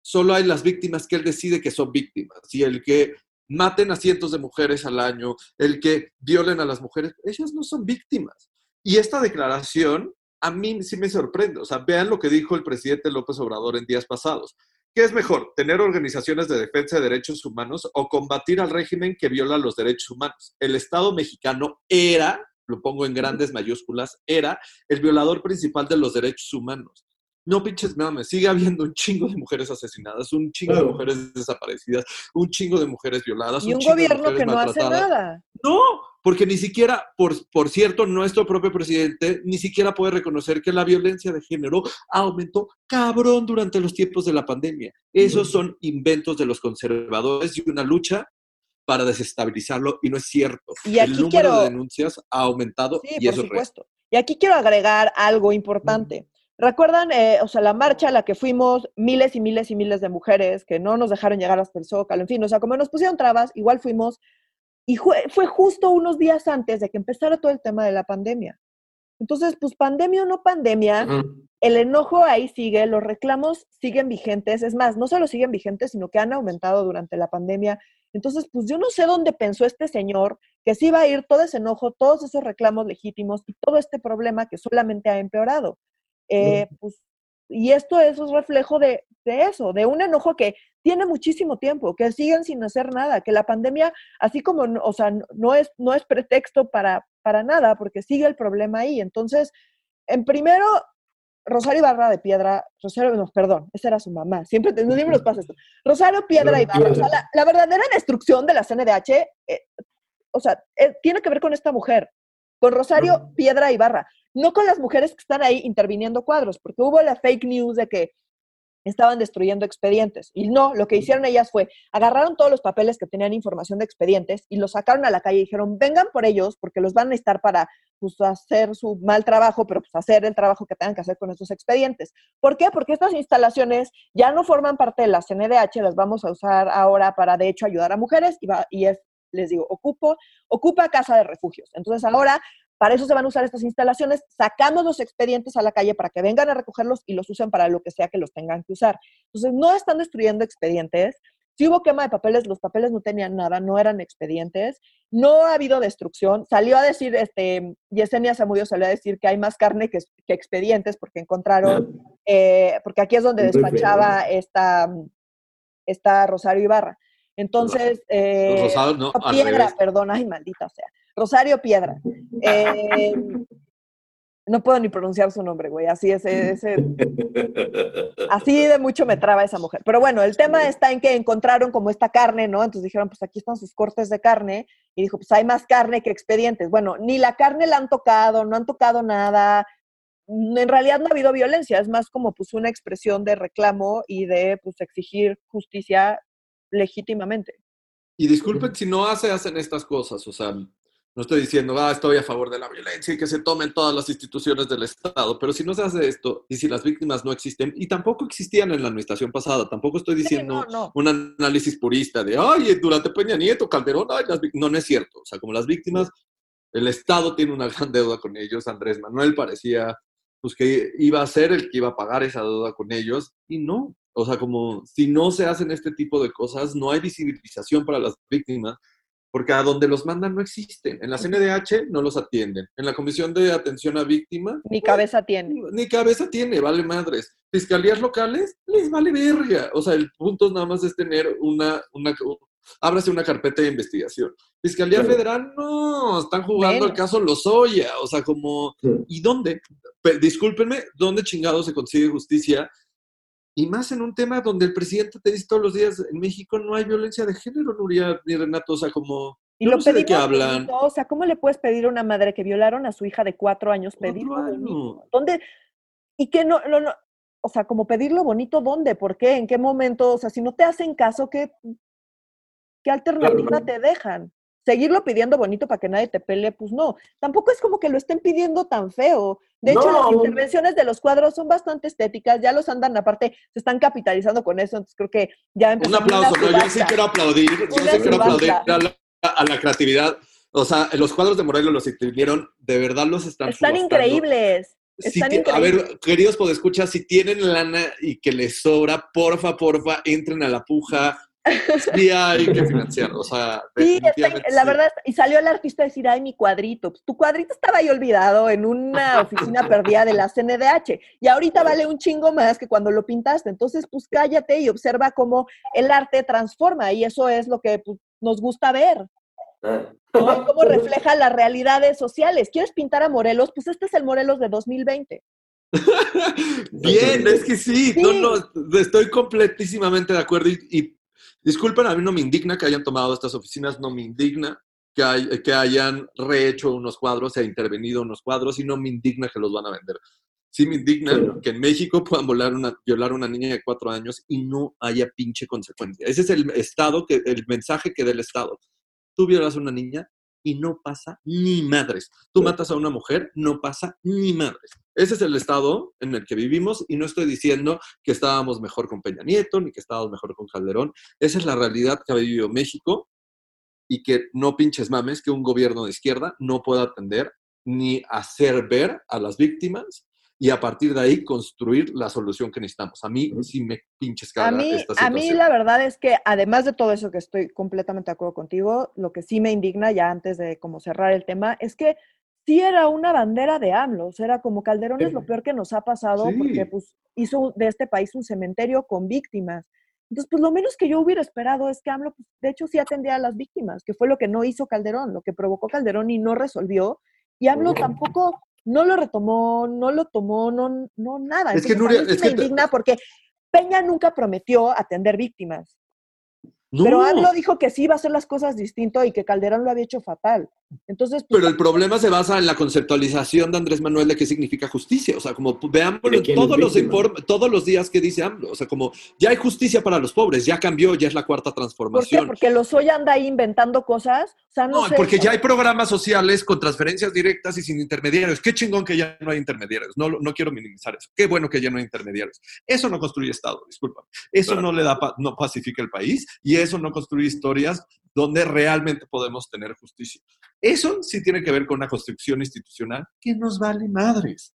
solo hay las víctimas que él decide que son víctimas. Y el que maten a cientos de mujeres al año, el que violen a las mujeres, ellas no son víctimas. Y esta declaración a mí sí me sorprende. O sea, vean lo que dijo el presidente López Obrador en días pasados. ¿Qué es mejor, tener organizaciones de defensa de derechos humanos o combatir al régimen que viola los derechos humanos? El Estado mexicano era, lo pongo en grandes mayúsculas, era el violador principal de los derechos humanos. No pinches mames, sigue habiendo un chingo de mujeres asesinadas, un chingo de mujeres desaparecidas, un chingo de mujeres violadas. Y un, gobierno que no hace nada. No, porque ni siquiera, por, por cierto, nuestro propio presidente ni siquiera puede reconocer que la violencia de género aumentó cabrón durante los tiempos de la pandemia. Esos son inventos de los conservadores y una lucha para desestabilizarlo y no es cierto. Y aquí El número quiero... de denuncias ha aumentado sí, y por supuesto. Y aquí quiero agregar algo importante. ¿Recuerdan, eh, o sea, la marcha a la que fuimos miles y miles y miles de mujeres que no nos dejaron llegar hasta el Zócalo? En fin, o sea, como nos pusieron trabas, igual fuimos. Y fue, justo unos días antes de que empezara todo el tema de la pandemia. Entonces, pues pandemia o no pandemia, el enojo ahí sigue, los reclamos siguen vigentes. Es más, no solo siguen vigentes, sino que han aumentado durante la pandemia. Entonces, pues yo no sé dónde pensó este señor que sí iba a ir todo ese enojo, todos esos reclamos legítimos y todo este problema que solamente ha empeorado. Eh, pues, y esto es un reflejo de, eso, de un enojo que tiene muchísimo tiempo, que siguen sin hacer nada, que la pandemia, así como, o sea, no es, no es pretexto para, para nada, porque sigue el problema ahí. Entonces, en primero, Rosario Ibarra de Piedra, Rosario, no, perdón, esa era su mamá, siempre, no, siempre nos pasa esto. Rosario Piedra Ibarra, o sea, la, verdadera destrucción de la CNDH, eh, o sea, eh, tiene que ver con esta mujer, con Rosario Piedra Ibarra no con las mujeres que están ahí interviniendo cuadros, porque hubo la fake news de que estaban destruyendo expedientes. Y no, lo que hicieron ellas fue, agarraron todos los papeles que tenían información de expedientes y los sacaron a la calle y dijeron, vengan por ellos porque los van a necesitar para pues, hacer su mal trabajo, pero pues hacer el trabajo que tengan que hacer con esos expedientes. ¿Por qué? Porque estas instalaciones ya no forman parte de la CNDH, las vamos a usar ahora para, de hecho, ayudar a mujeres y, va, y es les digo, ocupo, ocupa casa de refugios. Entonces ahora para eso se van a usar estas instalaciones. Sacamos los expedientes a la calle para que vengan a recogerlos y los usen para lo que sea que los tengan que usar. Entonces, no están destruyendo expedientes. Si hubo quema de papeles, los papeles no tenían nada, no eran expedientes. No ha habido destrucción. Salió a decir, este, Yesenia Zamudio salió a decir que hay más carne que, expedientes porque encontraron, eh, porque aquí es donde despachaba esta, esta Rosario Ibarra. Entonces, eh, no, piedra, perdón, ay, maldita sea. Rosario Piedra. Eh, no puedo ni pronunciar su nombre, güey. Así es, ese, así de mucho me traba esa mujer. Pero bueno, el tema está en que encontraron como esta carne, ¿no? Entonces dijeron, pues aquí están sus cortes de carne. Y dijo, pues hay más carne que expedientes. Bueno, ni la carne la han tocado, no han tocado nada. En realidad no ha habido violencia, es más como pues una expresión de reclamo y de pues exigir justicia legítimamente. Y disculpen si no se hacen estas cosas, o sea, no estoy diciendo, ah, estoy a favor de la violencia y que se tomen todas las instituciones del Estado, pero si no se hace esto y si las víctimas no existen, y tampoco existían en la administración pasada, tampoco estoy diciendo un análisis purista de, ay, durante Peña Nieto, Calderón, ay, las no, no es cierto. O sea, como las víctimas, el Estado tiene una gran deuda con ellos, Andrés Manuel parecía pues que iba a ser el que iba a pagar esa deuda con ellos, y no, O sea, como si no se hacen este tipo de cosas, no hay visibilización para las víctimas, porque a donde los mandan no existen. En la CNDH no los atienden. En la Comisión de Atención a Víctimas. Ni cabeza tiene. Ni cabeza tiene, vale madres. Fiscalías locales, les vale verga. O sea, el punto nada más es tener una, una, ábrase una carpeta de investigación. Fiscalía Federal, no, están jugando al caso Lozoya, o sea, como, ¿y dónde? discúlpenme, ¿dónde chingado se consigue justicia y más en un tema donde el presidente te dice todos los días, en México no hay violencia de género, Nuria ni Renato, o sea, como... Y lo no sé de qué hablan. o sea, ¿cómo le puedes pedir a una madre que violaron a su hija de cuatro años pedirlo bonito? ¿Dónde? Y que no, no, no, o sea, como pedirlo bonito, ¿dónde? ¿Por qué? ¿En qué momento? O sea, si no te hacen caso, ¿qué, qué alternativa te dejan? Seguirlo pidiendo bonito para que nadie te pele, pues no. Tampoco es como que lo estén pidiendo tan feo. De hecho, las intervenciones de los cuadros son bastante estéticas, ya los andan, aparte, se están capitalizando con eso, entonces creo que ya Un aplauso, no, yo sí quiero aplaudir, yo sí quiero aplaudir a la, creatividad. O sea, los cuadros de Morelos los escribieron, de verdad los están Están increíbles. Están A ver, queridos podescuchas, si tienen lana y que les sobra, porfa, porfa, entren a la puja, sí hay que financiar, o sea, sí, la verdad, y salió el artista a decir, ay, mi cuadrito, pues, tu cuadrito estaba ahí olvidado en una oficina perdida de la CNDH, y ahorita vale un chingo más que cuando lo pintaste, entonces, pues cállate y observa cómo el arte transforma, y eso es lo que pues, nos gusta ver. Cómo refleja las realidades sociales. ¿Quieres pintar a Morelos? Pues este es el Morelos de 2020. Bien, es que sí, No, no, estoy completísimamente de acuerdo y Disculpen, a mí no me indigna que hayan tomado estas oficinas, no me indigna que, hay, que hayan rehecho unos cuadros, se ha intervenido unos cuadros y no me indigna que los van a vender. Sí me indigna que en México puedan volar una, violar a una niña de cuatro años y no haya pinche consecuencia. Ese es el estado, que, el mensaje que da el Estado. Tú violas a una niña, y no pasa ni madres. Tú matas a una mujer, no pasa ni madres. Ese es el estado en el que vivimos y no estoy diciendo que estábamos mejor con Peña Nieto ni que estábamos mejor con Calderón. Esa es la realidad que ha vivido México y que no pinches mames que un gobierno de izquierda no pueda atender ni hacer ver a las víctimas y a partir de ahí construir la solución que necesitamos. A mí sí me pinches cara a mí, esta situación. A mí la verdad es que además de todo eso que estoy completamente de acuerdo contigo, lo que sí me indigna ya antes de como cerrar el tema es que sí era una bandera de AMLO, o sea, era como Calderón es lo peor que nos ha pasado porque pues hizo de este país un cementerio con víctimas. Entonces, pues lo menos que yo hubiera esperado es que AMLO, pues, de hecho, sí atendía a las víctimas, que fue lo que no hizo Calderón, lo que provocó Calderón y no resolvió. Y AMLO tampoco no lo retomó, no lo tomó, no, no nada. Es que Nuria, es que indigna porque Peña nunca prometió atender víctimas. Pero AMLO dijo que sí iba a hacer las cosas distinto y que Calderón lo había hecho fatal. Entonces, pues, Pero el problema se basa en la conceptualización de Andrés Manuel de qué significa justicia. O sea, como veámoslo todos los, todos los días que dice AMLO. O sea, como ya hay justicia para los pobres, ya cambió, ya es la cuarta transformación. ¿Por qué? Porque hoy anda ahí inventando cosas. O sea, no, porque ya hay programas sociales con transferencias directas y sin intermediarios. Qué chingón que ya no hay intermediarios. No, no quiero minimizar eso. Qué bueno que ya no hay intermediarios. Eso no construye Estado, disculpa. Eso no le da, no pacifica el país y eso no construye historias donde realmente podemos tener justicia. Eso sí tiene que ver con una construcción institucional que nos vale madres.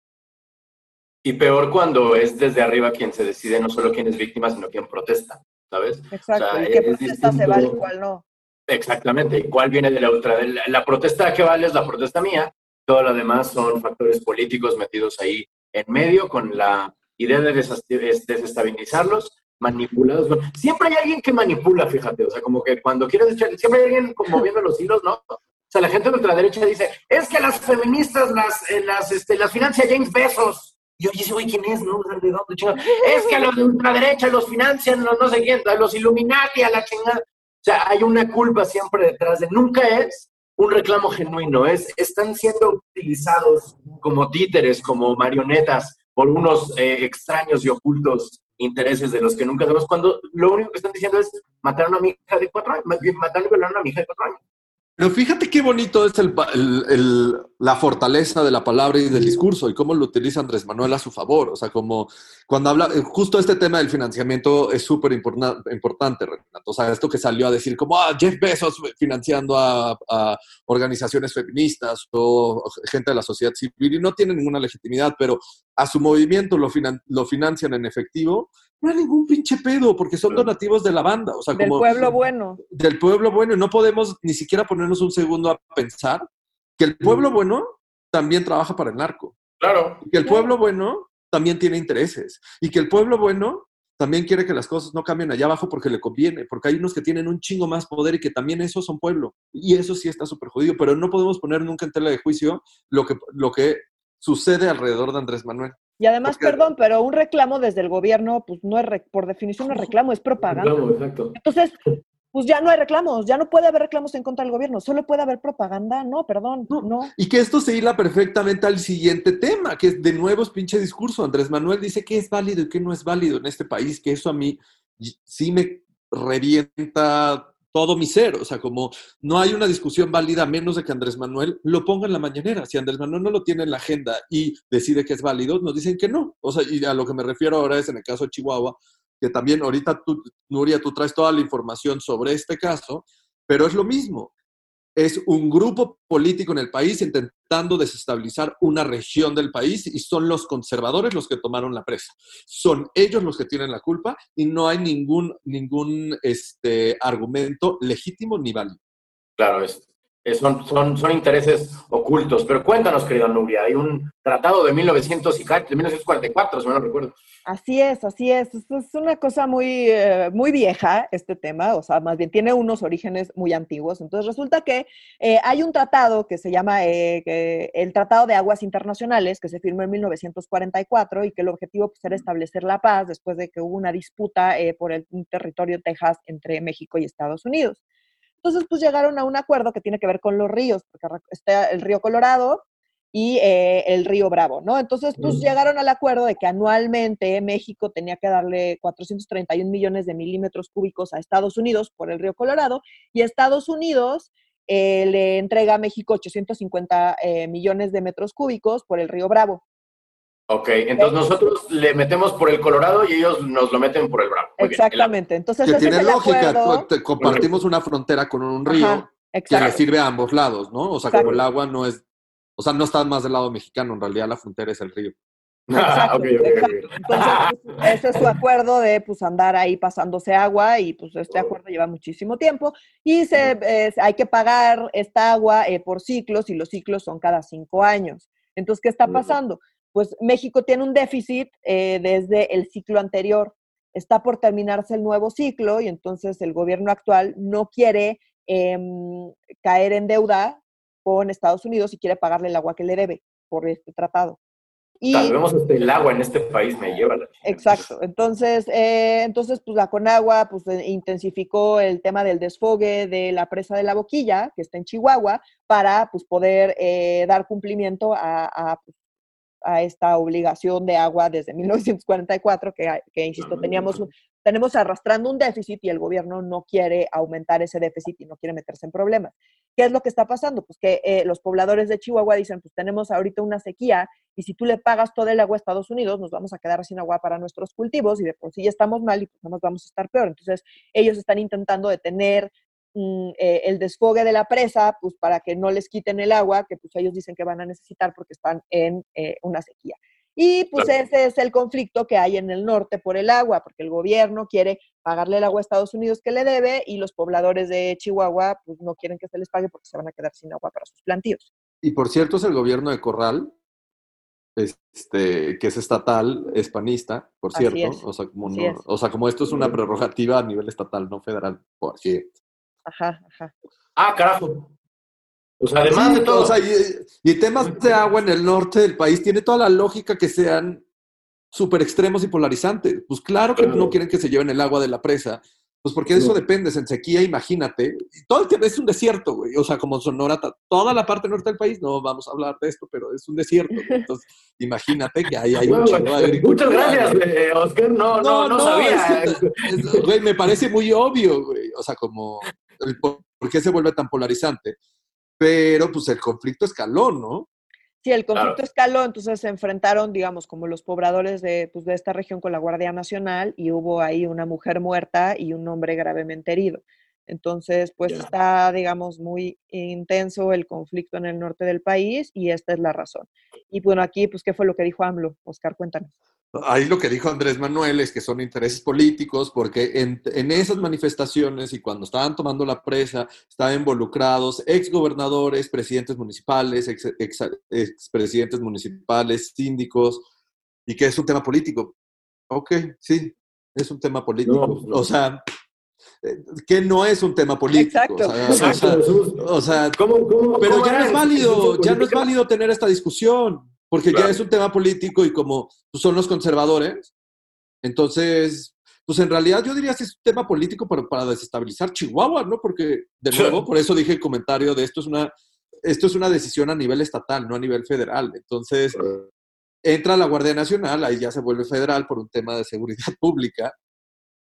Y peor cuando es desde arriba quien se decide no solo quién es víctima, sino quién protesta, ¿sabes? Exacto, y qué protesta se vale y cuál no. Exactamente, y cuál viene de la otra. La, protesta que vale es la protesta mía, todo lo demás son factores políticos metidos ahí en medio con la idea de desestabilizarlos manipulados. siempre hay alguien que manipula, fíjate, o sea, como que cuando quieres echar, siempre hay alguien como moviendo los hilos, ¿no? O sea, la gente de ultraderecha dice, es que las feministas las, eh, las, este, las financia James Bezos. Y yo dice, güey, ¿quién es? No, ¿de dónde Es que los de ultraderecha los financian, no, no sé quién, los Illuminati, a la chingada. O sea, hay una culpa siempre detrás de, nunca es un reclamo genuino, es, están siendo utilizados como títeres, como marionetas por unos eh, extraños y ocultos intereses de los que nunca sabemos, cuando lo único que están diciendo es matar a una hija de cuatro años, matar y violar a una hija de cuatro años. Pero fíjate qué bonito es la fortaleza de la palabra y del discurso y cómo lo utiliza Andrés Manuel a su favor. O sea, como cuando habla, eh, justo este tema del financiamiento es súper importante, Renato. O sea, esto que salió a decir como, ah, Jeff Bezos financiando a, organizaciones feministas o gente de la sociedad civil y no tiene ninguna legitimidad, pero a su movimiento lo, lo financian en efectivo no hay ningún pinche pedo, porque son donativos de la banda. O sea, del pueblo bueno. Del pueblo bueno, y no podemos ni siquiera ponernos un segundo a pensar que el pueblo bueno también trabaja para el narco. Claro. que el pueblo bueno también tiene intereses. Y que el pueblo bueno también quiere que las cosas no cambien allá abajo porque le conviene, porque hay unos que tienen un chingo más poder y que también esos son pueblo. Y eso sí está súper jodido, pero no podemos poner nunca en tela de juicio lo que, lo que sucede alrededor de Andrés Manuel. Y además, perdón, pero un reclamo desde el gobierno, pues no es, por definición, un reclamo, es propaganda. exacto. Entonces, pues ya no hay reclamos, ya no puede haber reclamos en contra del gobierno, solo puede haber propaganda, no, perdón, no. Y que esto se hila perfectamente al siguiente tema, que es de nuevo es pinche discurso. Andrés Manuel dice que es válido y que no es válido en este país, que eso a mí sí me revienta todo mi ser. O sea, como no hay una discusión válida a menos de que Andrés Manuel lo ponga en la mañanera. Si Andrés Manuel no lo tiene en la agenda y decide que es válido, nos dicen que no. O sea, y a lo que me refiero ahora es en el caso de Chihuahua, que también ahorita tú, Nuria, tú traes toda la información sobre este caso, pero es lo mismo es un grupo político en el país intentando desestabilizar una región del país y son los conservadores los que tomaron la presa. Son ellos los que tienen la culpa y no hay ningún, ningún este, argumento legítimo ni válido. Claro, es, son, son, son intereses ocultos. Pero cuéntanos, querida Nubia, hay un tratado de, 1900 y, de 1944, si no recuerdo. Así es, así es. Es una cosa muy, eh, muy vieja este tema, o sea, más bien tiene unos orígenes muy antiguos. Entonces resulta que eh, hay un tratado que se llama eh, el Tratado de Aguas Internacionales, que se firmó en 1944 y que el objetivo pues, era establecer la paz después de que hubo una disputa por el territorio de Texas entre México y Estados Unidos. Entonces, pues llegaron a un acuerdo que tiene que ver con los ríos, porque está el río Colorado y eh, el río Bravo, ¿no? Entonces, pues llegaron al acuerdo de que anualmente México tenía que darle 431 millones de milímetros cúbicos a Estados Unidos por el río Colorado y Estados Unidos eh, le entrega a México 850 eh, millones de metros cúbicos por el río Bravo. Ok, entonces nosotros le metemos por el Colorado y ellos nos lo meten por el Bravo. Exactamente, entonces... Que tiene lógica, compartimos una frontera con un río que le sirve a ambos lados, ¿no? O sea, como el agua no es, o sea, no está más del lado mexicano, en realidad la frontera es el río. Exacto, Entonces, pues, ese es su acuerdo de pues andar ahí pasándose agua y pues este acuerdo lleva muchísimo tiempo y se, hay que pagar esta agua eh, por ciclos y los ciclos son cada cinco años. Entonces, ¿qué está pasando? Pues México tiene un déficit eh, desde el ciclo anterior. Está por terminarse el nuevo ciclo y entonces el gobierno actual no quiere em, caer en deuda con Estados Unidos y quiere pagarle el agua que le debe por este tratado. Y, vemos este, el agua en este país me lleva la Exacto. Entonces, eh, entonces, pues la Conagua pues, eh, intensificó el tema del desfogue de la presa de la Boquilla, que está en Chihuahua, para pues, poder dar cumplimiento a, pues, a esta obligación de agua desde 1944, que, que insisto, teníamos tenemos arrastrando un déficit y el gobierno no quiere aumentar ese déficit y no quiere meterse en problemas. ¿Qué es lo que está pasando? Pues que eh, los pobladores de Chihuahua dicen, pues tenemos ahorita una sequía y si tú le pagas todo el agua a Estados Unidos, nos vamos a quedar sin agua para nuestros cultivos y de por sí ya estamos mal y pues no nos vamos a estar peor. Entonces, ellos están intentando detener Mm, eh, el desfogue de la presa, pues para que no les quiten el agua, que pues ellos dicen que van a necesitar porque están en eh, una sequía. Y pues ese es el conflicto que hay en el norte por el agua, porque el gobierno quiere pagarle el agua a Estados Unidos que le debe y los pobladores de Chihuahua pues no quieren que se les pague porque se van a quedar sin agua para sus plantíos. Y por cierto es el gobierno de Corral, este, que es estatal, es panista, por cierto. O, sea, como o sea, como esto es una prerrogativa a nivel estatal, no federal, por cierto. Ajá, ajá. Ah, carajo. Pues además de todo. y, temas de agua en el norte del país tiene toda la lógica que sean súper extremos y polarizantes. Pues claro que no quieren que se lleven el agua de la presa, pues porque de eso depende, en sequía, imagínate. Todo el es un desierto, güey. O sea, como Sonora, toda la parte norte del país, no vamos a hablar de esto, pero es un desierto. Entonces, imagínate que ahí hay un chingo de agricultura. Muchas gracias, eh, Oscar. No, no, no, sabía. güey, me parece muy obvio, güey. O sea, como por qué se vuelve tan polarizante. Pero pues el conflicto escaló, ¿no? Sí, el conflicto escaló, entonces se enfrentaron, digamos, como los pobladores de, pues, de esta región con la Guardia Nacional y hubo ahí una mujer muerta y un hombre gravemente herido. Entonces, pues está, digamos, muy intenso el conflicto en el norte del país y esta es la razón. Y bueno, aquí, pues, ¿qué fue lo que dijo AMLO? Oscar, cuéntanos. Ahí lo que dijo Andrés Manuel es que son intereses políticos, porque en, esas manifestaciones y cuando estaban tomando la presa, estaban involucrados exgobernadores, presidentes municipales, expresidentes ex, municipales, síndicos, y que es un tema político. Ok, sí, es un tema político. O sea, eh, que no es un tema político. Exacto. O sea, pero ya no es válido, ya no es válido tener esta discusión. Porque ya es un tema político y como pues, son los conservadores, entonces, pues en realidad yo diría que es un tema político para, para desestabilizar Chihuahua, ¿no? Porque, de nuevo, por eso dije el comentario de esto es una, esto es una decisión a nivel estatal, no a nivel federal. Entonces, entra la Guardia Nacional, ahí ya se vuelve federal por un tema de seguridad pública.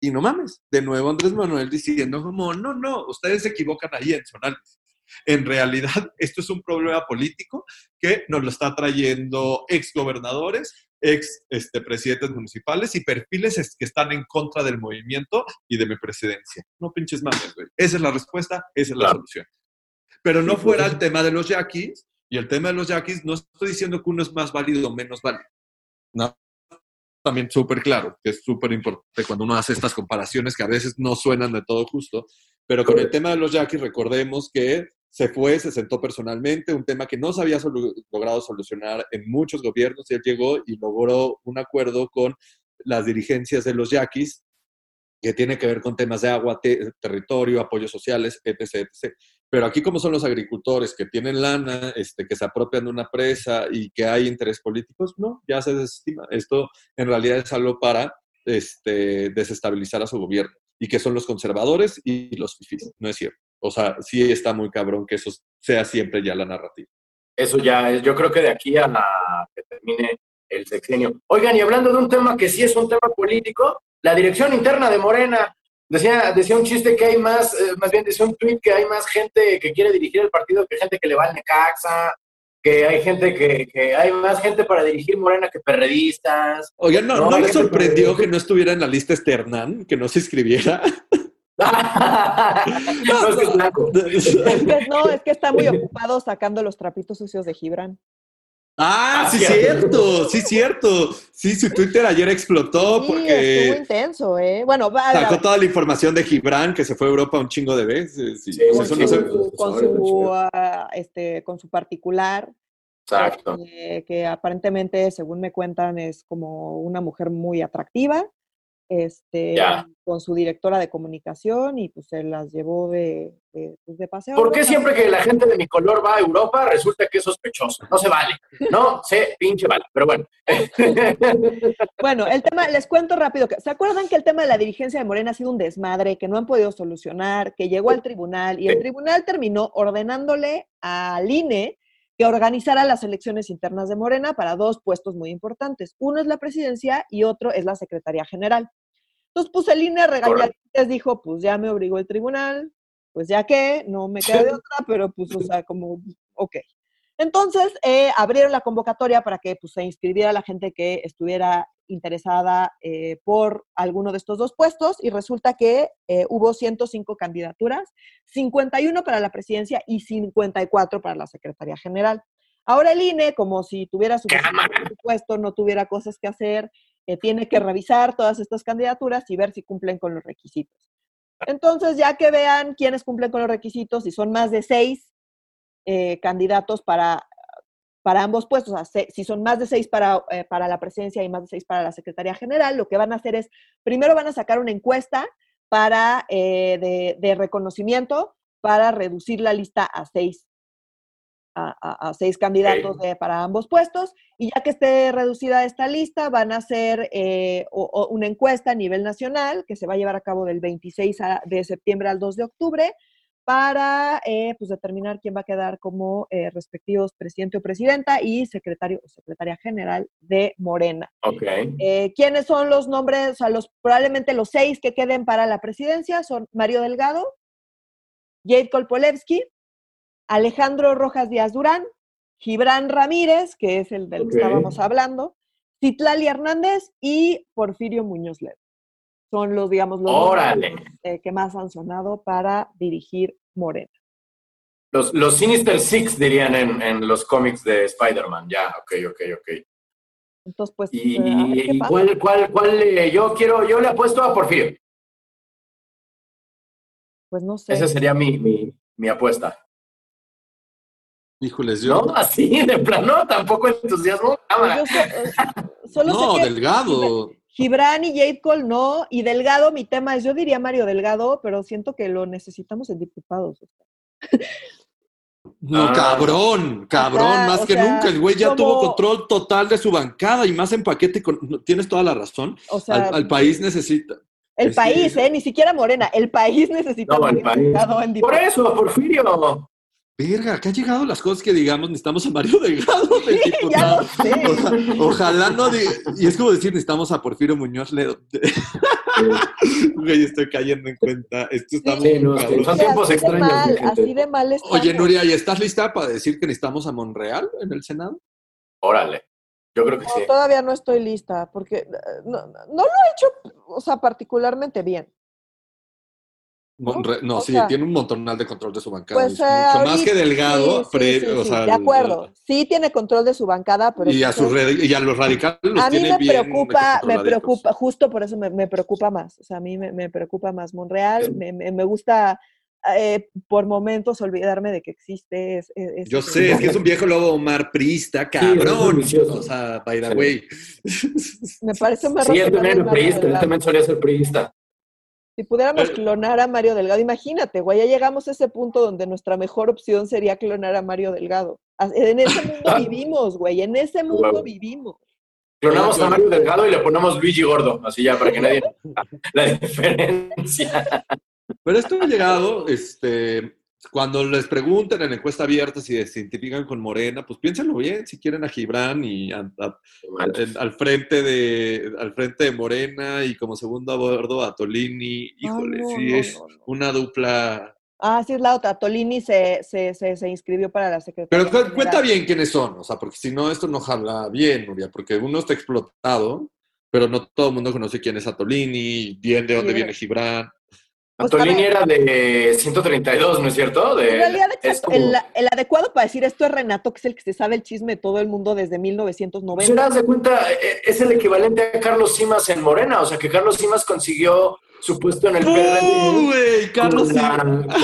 Y no mames, de nuevo Andrés Manuel diciendo como, no, no, ustedes se equivocan ahí en Zonal. En realidad, esto es un problema político que nos lo está trayendo ex gobernadores, ex este, presidentes municipales y perfiles que están en contra del movimiento y de mi presidencia. No pinches mames, güey. Esa es la respuesta, esa es la solución. Pero no fuera el tema de los yaquis, y el tema de los yaquis, no estoy diciendo que uno es más válido o menos válido. No. También súper claro, que es súper importante cuando uno hace estas comparaciones que a veces no suenan de todo justo, pero con el tema de los yaquis recordemos que se fue, se sentó personalmente, un tema que no se había logrado solucionar en muchos gobiernos, y él llegó y logró un acuerdo con las dirigencias de los yaquis, que tiene que ver con temas de agua, territorio, apoyos sociales, etc, etc. Pero aquí como son los agricultores que tienen lana, este, que se apropian de una presa y que hay interés políticos, no, ya se desestima. Esto en realidad es algo para este, desestabilizar a su gobierno y que son los conservadores y los fifís, no es cierto. O sea, sí está muy cabrón que eso sea siempre ya la narrativa. Eso ya, yo creo que de aquí a que termine el sexenio. Oigan, y hablando de un tema que sí es un tema político, la dirección interna de Morena. Decía, decía un chiste que hay más, eh, más bien decía un tweet que hay más gente que quiere dirigir el partido que gente que le va al Necaxa, que hay gente que, que hay más gente para dirigir Morena que perredistas. Oigan, ¿no, ¿no, le sorprendió que no estuviera en la lista Esternán, que no se inscribiera? no, es que es blanco. no, es que está muy ocupado sacando los trapitos sucios de Gibran. Ah, sí, cierto, sí, cierto. Sí, su Twitter ayer explotó porque. Estuvo intenso, ¿eh? Bueno, va. Sacó toda la información de Gibran, que se fue a Europa un chingo de veces. Sí, con, su, con, su, ah, este, con su particular. Exacto. Eh, que aparentemente, según me cuentan, es como una mujer muy atractiva este, con su directora de comunicación y pues se las llevó de, de, pues, paseo. ¿Por qué siempre que la gente de mi color va a Europa resulta que es sospechoso? No se vale. No se pinche vale, pero bueno. bueno, el tema, les cuento rápido. Que, ¿Se acuerdan que el tema de la dirigencia de Morena ha sido un desmadre que no han podido solucionar, que llegó al tribunal y el tribunal terminó ordenándole al INE que organizara las elecciones internas de Morena para dos puestos muy importantes. Uno es la presidencia y otro es la secretaría general. Entonces, pues el INE les dijo, pues ya me obligó el tribunal, pues ya que, no me queda de otra, pero pues, o sea, como, ok. Entonces, eh, abrieron la convocatoria para que pues, se inscribiera la gente que estuviera interesada eh, por alguno de estos dos puestos y resulta que eh, hubo 105 candidaturas, 51 para la presidencia y 54 para la Secretaría General. Ahora el INE, como si tuviera su presupuesto, no tuviera cosas que hacer, tiene que revisar todas estas candidaturas y ver si cumplen con los requisitos. Entonces, ya que vean quiénes cumplen con los requisitos, si son más de seis eh, candidatos para, para ambos puestos, o sea, si son más de seis para, eh, para la presidencia y más de seis para la Secretaría General, lo que van a hacer es, primero van a sacar una encuesta para, eh, de, de reconocimiento para reducir la lista a seis a, seis candidatos para ambos puestos y ya que esté reducida esta lista van a hacer eh, una encuesta a nivel nacional que se va a llevar a cabo del 26 de septiembre al 2 de octubre para eh, pues determinar quién va a quedar como eh, respectivos presidente o presidenta y secretario o secretaria general de Morena. ¿Quiénes son los nombres? O sea, los, probablemente los seis que queden para la presidencia son Mario Delgado, Jade Kolpolevsky, Alejandro Rojas Díaz Durán, Gibran Ramírez, que es el del que estábamos hablando, Citlali Hernández y Porfirio Muñoz Ledo. Son los, digamos, los eh, que más han sonado para dirigir Morena. Los, los Sinister Six dirían en, en los cómics de Spider-Man. Ya, ok, ok, ok. Entonces, pues. ¿Y, eh, cuál, cuál, cuál eh, yo quiero, yo le apuesto a Porfirio? Pues no sé. Esa sería mi, mi, mi apuesta. Híjoles, yo. No, así, de plano, tampoco entusiasmo. Eh, solo no, Delgado. Gibran y Jade Cole no, y Delgado, mi tema es, yo diría Mario Delgado, pero siento que lo necesitamos en diputados. No, ah. cabrón, cabrón, más que nunca. El güey ya tuvo control total de su bancada y más en paquete. Con, tienes toda la razón. O sea, al, país necesita. El país, ¿eh? Ni siquiera Morena. El país necesita. No, el país. Por eso, Porfirio. Verga, que ha llegado las cosas que digamos, necesitamos a Mario Delgado ojalá no Y es como decir, necesitamos a Porfirio Muñoz Ledo. Güey, estoy cayendo en cuenta. Esto está muy Son tiempos extraños. así de mal Oye, Nuria, ¿y estás lista para decir que necesitamos a Monreal en el Senado? Órale. Yo creo que sí. Todavía no estoy lista, porque eh, no, no lo he hecho, o sea, particularmente bien. ¿No? sí, tiene un montonal de control de su bancada. Pues, mucho más que Delgado. de acuerdo, sí tiene control de su bancada. Pero y, a sus y a los radicales los A mí me preocupa, me preocupa, justo por eso me, preocupa más. O sea, a mí me, preocupa más Monreal. Me, gusta eh, por momentos olvidarme de que existe. Yo sé, es que es un viejo lobo Omar Prista, cabrón. o sea, by the way. Me parece más Sí, él también priista, él también solía ser priista. Si pudiéramos clonar a Mario Delgado, imagínate, güey, ya llegamos a ese punto donde nuestra mejor opción sería clonar a Mario Delgado. En ese mundo vivimos, güey, en ese mundo vivimos. Clonamos a Mario Delgado y le ponemos Luigi Gordo, así ya para que nadie la diferencia. Pero esto ha llegado, este, cuando les pregunten en encuesta abierta si se identifican con Morena, pues piénsenlo bien, si quieren a Gibran y al, frente de, al frente de Morena y como segundo a bordo a Tolini, híjole, sí es una dupla... Ah, sí, es la otra. Tolini se, se, se, inscribió para la secretaría. Pero cuenta bien quiénes son, o sea, porque si no, esto no jala bien, Nuria, porque uno está explotado, pero no todo el mundo conoce quién es Atolini, bien de dónde viene Gibran. Antolini era de 132, ¿no es cierto? en realidad, el, adecuado para decir esto es Renato, que es el que se sabe el chisme de todo el mundo desde 1990. Si das de cuenta, e, es el equivalente a Carlos Simas en Morena, o sea que Carlos Simas consiguió su puesto en el PRD Carlos con, la,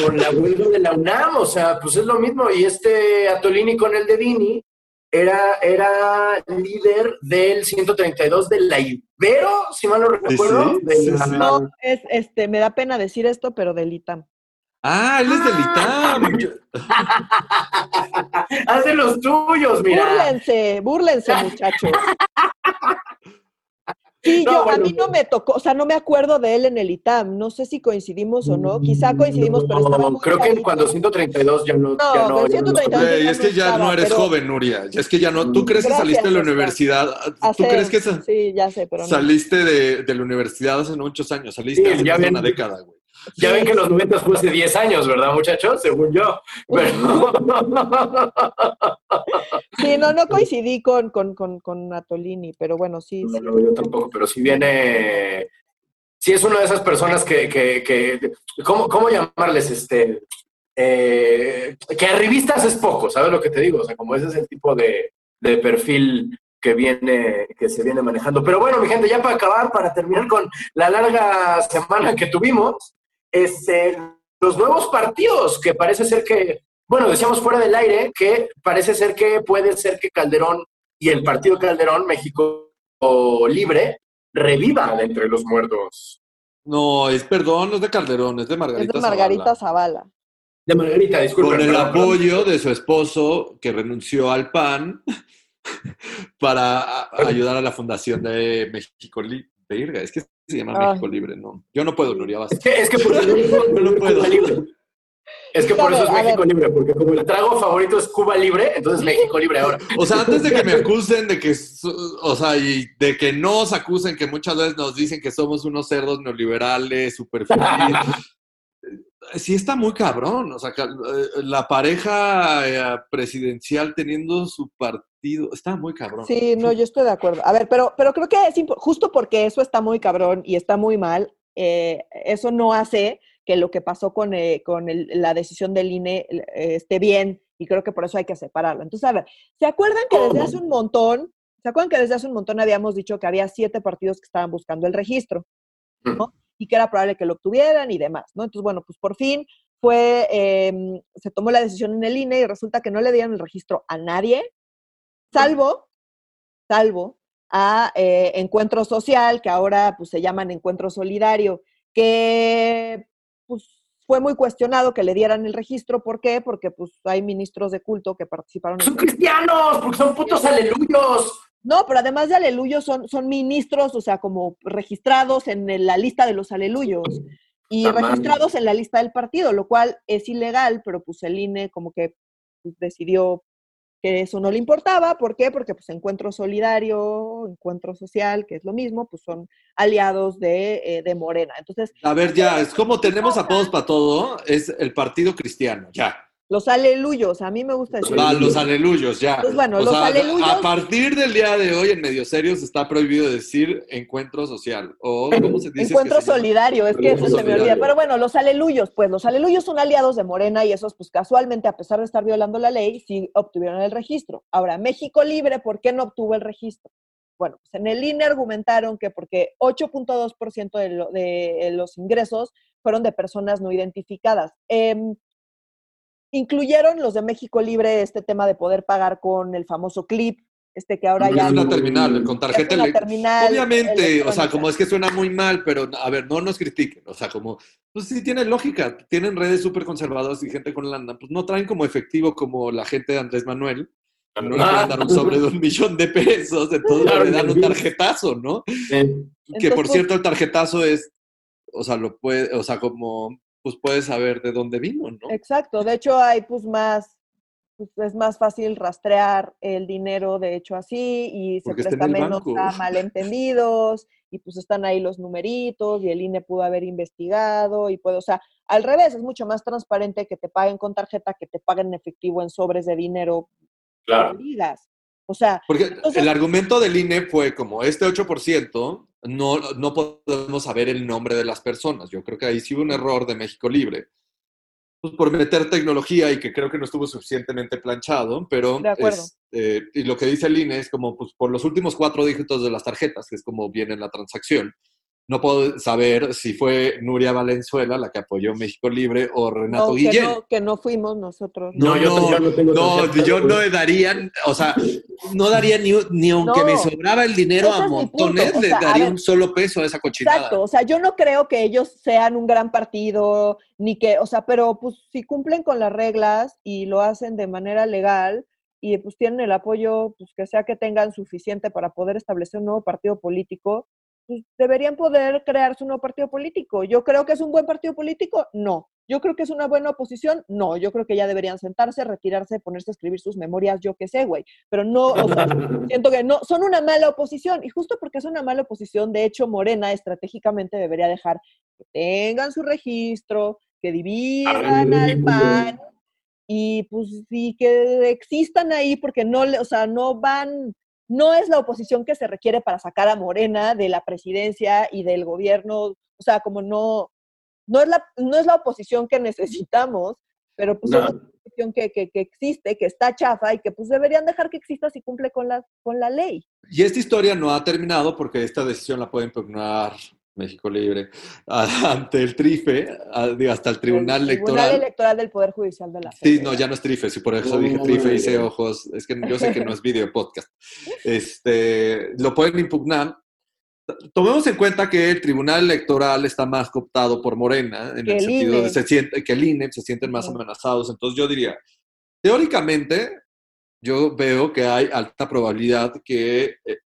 con la huelga de la UNAM, o sea, pues es lo mismo. Y este Atolini con el de Dini era, era líder del 132 de la Ibero, si mal no recuerdo. No, es, este, me da pena decir esto, pero del ITAM. Ah, él es del ITAM. Haz de los tuyos, mira. Búrlense, búrlense, muchachos. Sí, yo, a mí no me tocó, o sea, no me acuerdo de él en el ITAM, no sé si coincidimos o no, quizá coincidimos, pero estaba muy Creo que cuando 132 ya no. No, ya no, 132 es que ya no eres joven, Nuria, es que ya no, tú crees que saliste de la universidad, tú crees que sí, ya sé, pero saliste de, de, la universidad hace muchos años, saliste hace una década, güey. Ya ven que los 90 fue hace 10 años, ¿verdad, muchachos? Según yo. Sí, no, no coincidí con, con, con, con Natolini, pero bueno, sí. No, yo tampoco, pero si viene. Sí, es una de esas personas que. que, que ¿cómo, ¿Cómo llamarles? Este. Eh, que a revistas es poco, ¿sabes lo que te digo? O sea, como ese es el tipo de, de perfil que viene, que se viene manejando. Pero bueno, mi gente, ya para acabar, para terminar con la larga semana que tuvimos, este, los nuevos partidos, que parece ser que, bueno, decíamos fuera del aire, que parece ser que puede ser que Calderón y el partido Calderón, México Libre, reviva de entre los muertos. No, es perdón, no es de Calderón, es de Margarita, es de Margarita Zavala. De Margarita, disculpe. Con el apoyo de su esposo que renunció al PAN para ayudar a la fundación de México Libre. Es que se llama México Libre, ¿no? Yo no puedo, Nuria, Es que, es que por eso no puedo. Libre. Es que por eso es México Libre, porque como el trago favorito es Cuba Libre, entonces México Libre ahora. O sea, antes de que me acusen de que, o sea, y de que nos acusen, que muchas veces nos dicen que somos unos cerdos neoliberales, super sí está muy cabrón. O sea, eh, la pareja eh, presidencial teniendo su partido está muy cabrón. Sí, no, yo estoy de acuerdo. A ver, pero, pero creo que es justo porque eso está muy cabrón y está muy mal, eh, eso no hace que lo que pasó con, con la decisión del INE esté bien y creo que por eso hay que separarlo. Entonces, a ver, ¿se acuerdan que desde hace un montón, ¿se acuerdan que desde hace un montón habíamos dicho que había siete partidos que estaban buscando el registro? ¿no? y que era probable que lo obtuvieran y demás, ¿no? Entonces, bueno, pues por fin fue, em, se tomó la decisión en el INE y resulta que no le dieron el registro a nadie, salvo, salvo a eh, Encuentro Social, que ahora pues se llaman Encuentro Solidario, que pues fue muy cuestionado que le dieran el registro. ¿Por qué? Porque pues hay ministros de culto que participaron. ¡Son cristianos! ¡Porque son putos aleluyos! No, pero además de aleluyos son, son ministros, o sea, como registrados en la lista de los aleluyos y registrados en la lista del partido, lo cual es ilegal, pero pues el INE como que decidió que eso no le importaba. ¿Por qué? Porque pues Encuentro Solidario, Encuentro Social, que es lo mismo, pues son aliados de, eh, de Morena. Entonces... A ver, ya, es como tenemos a todos para todo, es el Partido Cristiano, ya. Los aleluyos, a mí me gusta decir. Los aleluyos, ya. Pues bueno, los aleluyos. A partir del día de hoy, en Medio Serios, está prohibido decir encuentro social. O, ¿cómo se dice? Encuentro solidario, es que eso se me olvida. Pero bueno, los aleluyos, pues los aleluyos son aliados de Morena y esos, pues casualmente, a pesar de estar violando la ley, sí obtuvieron el registro. Ahora, México Libre, ¿por qué no obtuvo el registro? Bueno, pues en el INE argumentaron que porque 8.2% de, de los ingresos fueron de personas no identificadas. Eh, Incluyeron los de México Libre este tema de poder pagar con el famoso clip, este que ahora ya... Es una terminal, con tarjeta terminal Obviamente, o sea, como es que suena muy mal, pero a ver, no nos critiquen, o sea, como, pues sí tiene lógica, tienen redes súper conservadoras y gente con lana, pues no traen como efectivo como la gente de Andrés Manuel, no le pueden dar un sobre de un millón de pesos, entonces le dan un tarjetazo, ¿no? Que por cierto, el tarjetazo es, o sea, lo puede, o sea, como pues puedes saber de dónde vino, ¿no? Exacto, de hecho hay pues más, pues es más fácil rastrear el dinero de hecho así y se presta menos a malentendidos y pues están ahí los numeritos y el INE pudo haber investigado y puede, o sea, al revés, es mucho más transparente que te paguen con tarjeta que te paguen en efectivo en sobres de dinero. Claro. O sea, porque el argumento del INE fue como este 8% no, no podemos saber el nombre de las personas. Yo creo que ahí sí hubo un error de México Libre. Pues por meter tecnología y que creo que no estuvo suficientemente planchado, pero este, y lo que dice el INE es como pues, por los últimos cuatro dígitos de las tarjetas, que es como viene la transacción no puedo saber si fue Nuria Valenzuela la que apoyó México Libre o Renato Guillén. Que no, que no fuimos nosotros. No, yo, no, tengo no yo no daría, o sea, no daría ni, ni aunque me sobraba el dinero a montones, le daría un solo peso a esa cochinada. Exacto, o sea, yo no creo que ellos sean un gran partido, ni que, o sea, pero pues si cumplen con las reglas y lo hacen de manera legal, y pues tienen el apoyo, pues que sea que tengan suficiente para poder establecer un nuevo partido político, pues, deberían poder crearse un nuevo partido político. Yo creo que es un buen partido político, no. Yo creo que es una buena oposición, no. Yo creo que ya deberían sentarse, retirarse, ponerse a escribir sus memorias, yo qué sé, güey. Pero no, o sea, siento que no, son una mala oposición. Y justo porque es una mala oposición, de hecho, Morena estratégicamente debería dejar que tengan su registro, que dividan al PAN y pues sí que existan ahí porque no, o sea, no van no es la oposición que se requiere para sacar a Morena de la presidencia y del gobierno, o sea, como no, no es la, no es la oposición que necesitamos, pero pues es la oposición que, que, existe, que está chafa y que pues deberían dejar que exista si cumple con la, con la ley. Y esta historia no ha terminado porque esta decisión la puede impugnar México Libre, ante el TRIFE, hasta el Tribunal Electoral. Tribunal Electoral del Poder Judicial de la Sí, no, ya no es TRIFE, sí, por eso dije TRIFE, hice ojos, es que yo sé que no es video podcast. Este, lo pueden impugnar. Tomemos en cuenta que el Tribunal Electoral está más cooptado por Morena, en el, sentido de se siente, que el INE se sienten más amenazados. Entonces yo diría, teóricamente, yo veo que hay alta probabilidad que eh,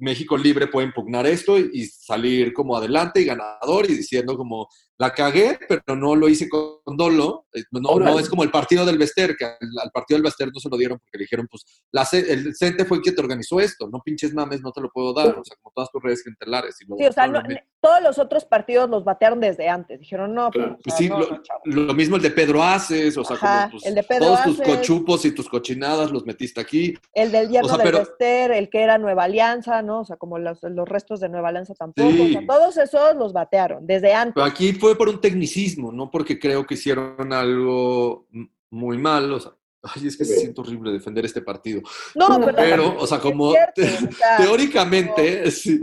México Libre puede impugnar esto y salir como adelante y ganador y diciendo como la cagué, pero no lo hice con dolo. Eh, no, no es como el partido del Bester, que al, partido del Bester no se lo dieron porque le dijeron, pues, la, el CENTE fue el que te organizó esto, no pinches mames, no te lo puedo dar. O sea, como todas tus redes clientelares. sí, o sea, todos los otros partidos los batearon desde antes. Dijeron, no, pues, sí, lo, mismo el de Pedro Aces, o sea, como pues, el de Pedro todos tus cochupos y tus cochinadas los metiste aquí. El del yerno del Vester, el que era Nueva Alianza, ¿no? O sea, como los, restos de Nueva Alianza tampoco. O sea, todos esos los batearon desde antes. Pero aquí fue por un tecnicismo, no porque creo que hicieron algo muy mal, o sea, Ay, es que se siente horrible defender este partido. No, pero, o sea, como teóricamente, sí,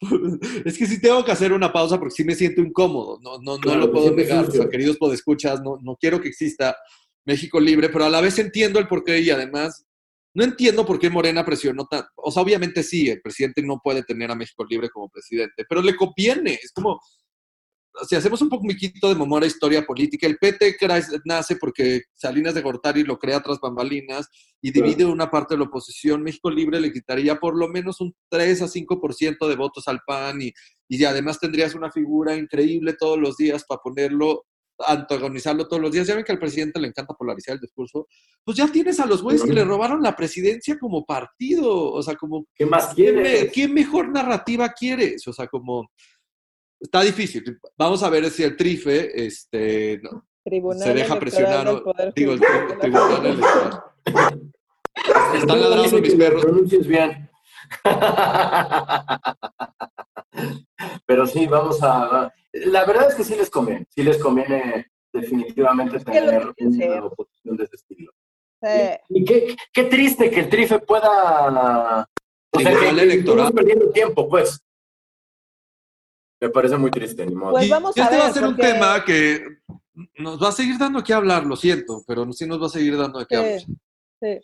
es que sí tengo que hacer una pausa porque sí me siento incómodo, no, no, no lo puedo negar, o sea, queridos podescuchas, no, no quiero que exista México libre, pero a la vez entiendo el porqué y además no entiendo por qué Morena presionó tan, o sea, obviamente sí, el presidente no puede tener a México libre como presidente, pero le conviene, es como, si hacemos un poquito de memoria historia política, el PT nace porque Salinas de Gortari lo crea tras bambalinas y divide una parte de la oposición. México Libre le quitaría por lo menos un 3 a 5% de votos al PAN y, y además tendrías una figura increíble todos los días para ponerlo antagonizarlo todos los días. Ya ven que al presidente le encanta polarizar el discurso. Pues ya tienes a los güeyes que le robaron la presidencia como partido. O sea, como. ¿Qué más quieres? ¿Qué mejor narrativa quieres? O sea, como está difícil. Vamos a ver si el trife este, se deja presionar. Digo, el, tribunal electoral. Están ladrando mis perros. Pronuncies bien. Pero sí, vamos a. La verdad es que sí les conviene. Sí les conviene definitivamente tener una oposición de ese estilo. Y, qué, qué, triste que el trife pueda. O sea, que, electoral. perdiendo tiempo, pues. Me parece muy triste, ni modo. Pues vamos a este va a ser un tema que nos va a seguir dando que hablar, lo siento, pero sí nos va a seguir dando de qué hablar. Sí.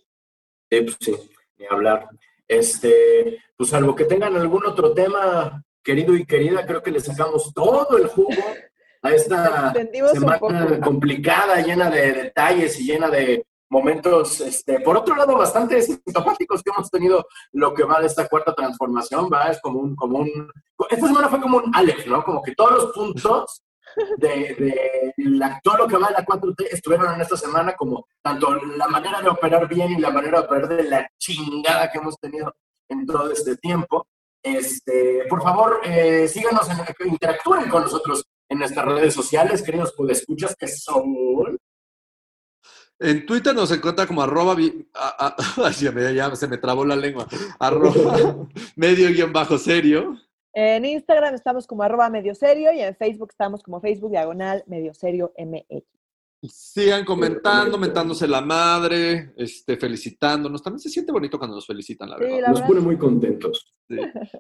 Sí, pues sí, ni hablar. Este, pues salvo que tengan algún otro tema, querido y querida, creo que le sacamos todo el jugo a esta semana complicada, llena de detalles y llena de momentos, este, por otro lado, bastante sintomáticos que hemos tenido lo que va de esta cuarta transformación, va, es como un, como un, esta semana fue como un Alex, ¿no? Como que todos los puntos de, la, todo lo que va de la 4T estuvieron en esta semana, como tanto la manera de operar bien y la manera de operar de la chingada que hemos tenido en todo este tiempo. Este, por favor, eh, síganos, en, interactúen con nosotros en nuestras redes sociales, queridos escuchas que son en Twitter nos encuentra como arroba, ya, se me trabó la lengua, arroba medio guion bajo serio. En Instagram estamos como arroba medio serio y en Facebook estamos como Facebook diagonal medio serio MX. Sigan comentando, mentándose la madre, este, felicitándonos. También se siente bonito cuando nos felicitan, la verdad. nos pone muy contentos.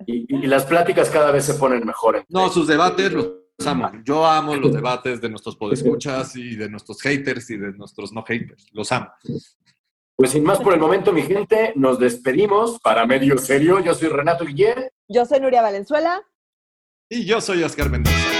Y, y, las pláticas cada vez se ponen mejores. No, sus debates los amo. Yo amo los debates de nuestros podescuchas y de nuestros haters y de nuestros no haters. Los amo. Pues sin más por el momento, mi gente, nos despedimos para medio serio. Yo soy Renato Guillén. Yo soy Nuria Valenzuela. Y yo soy Oscar Mendoza.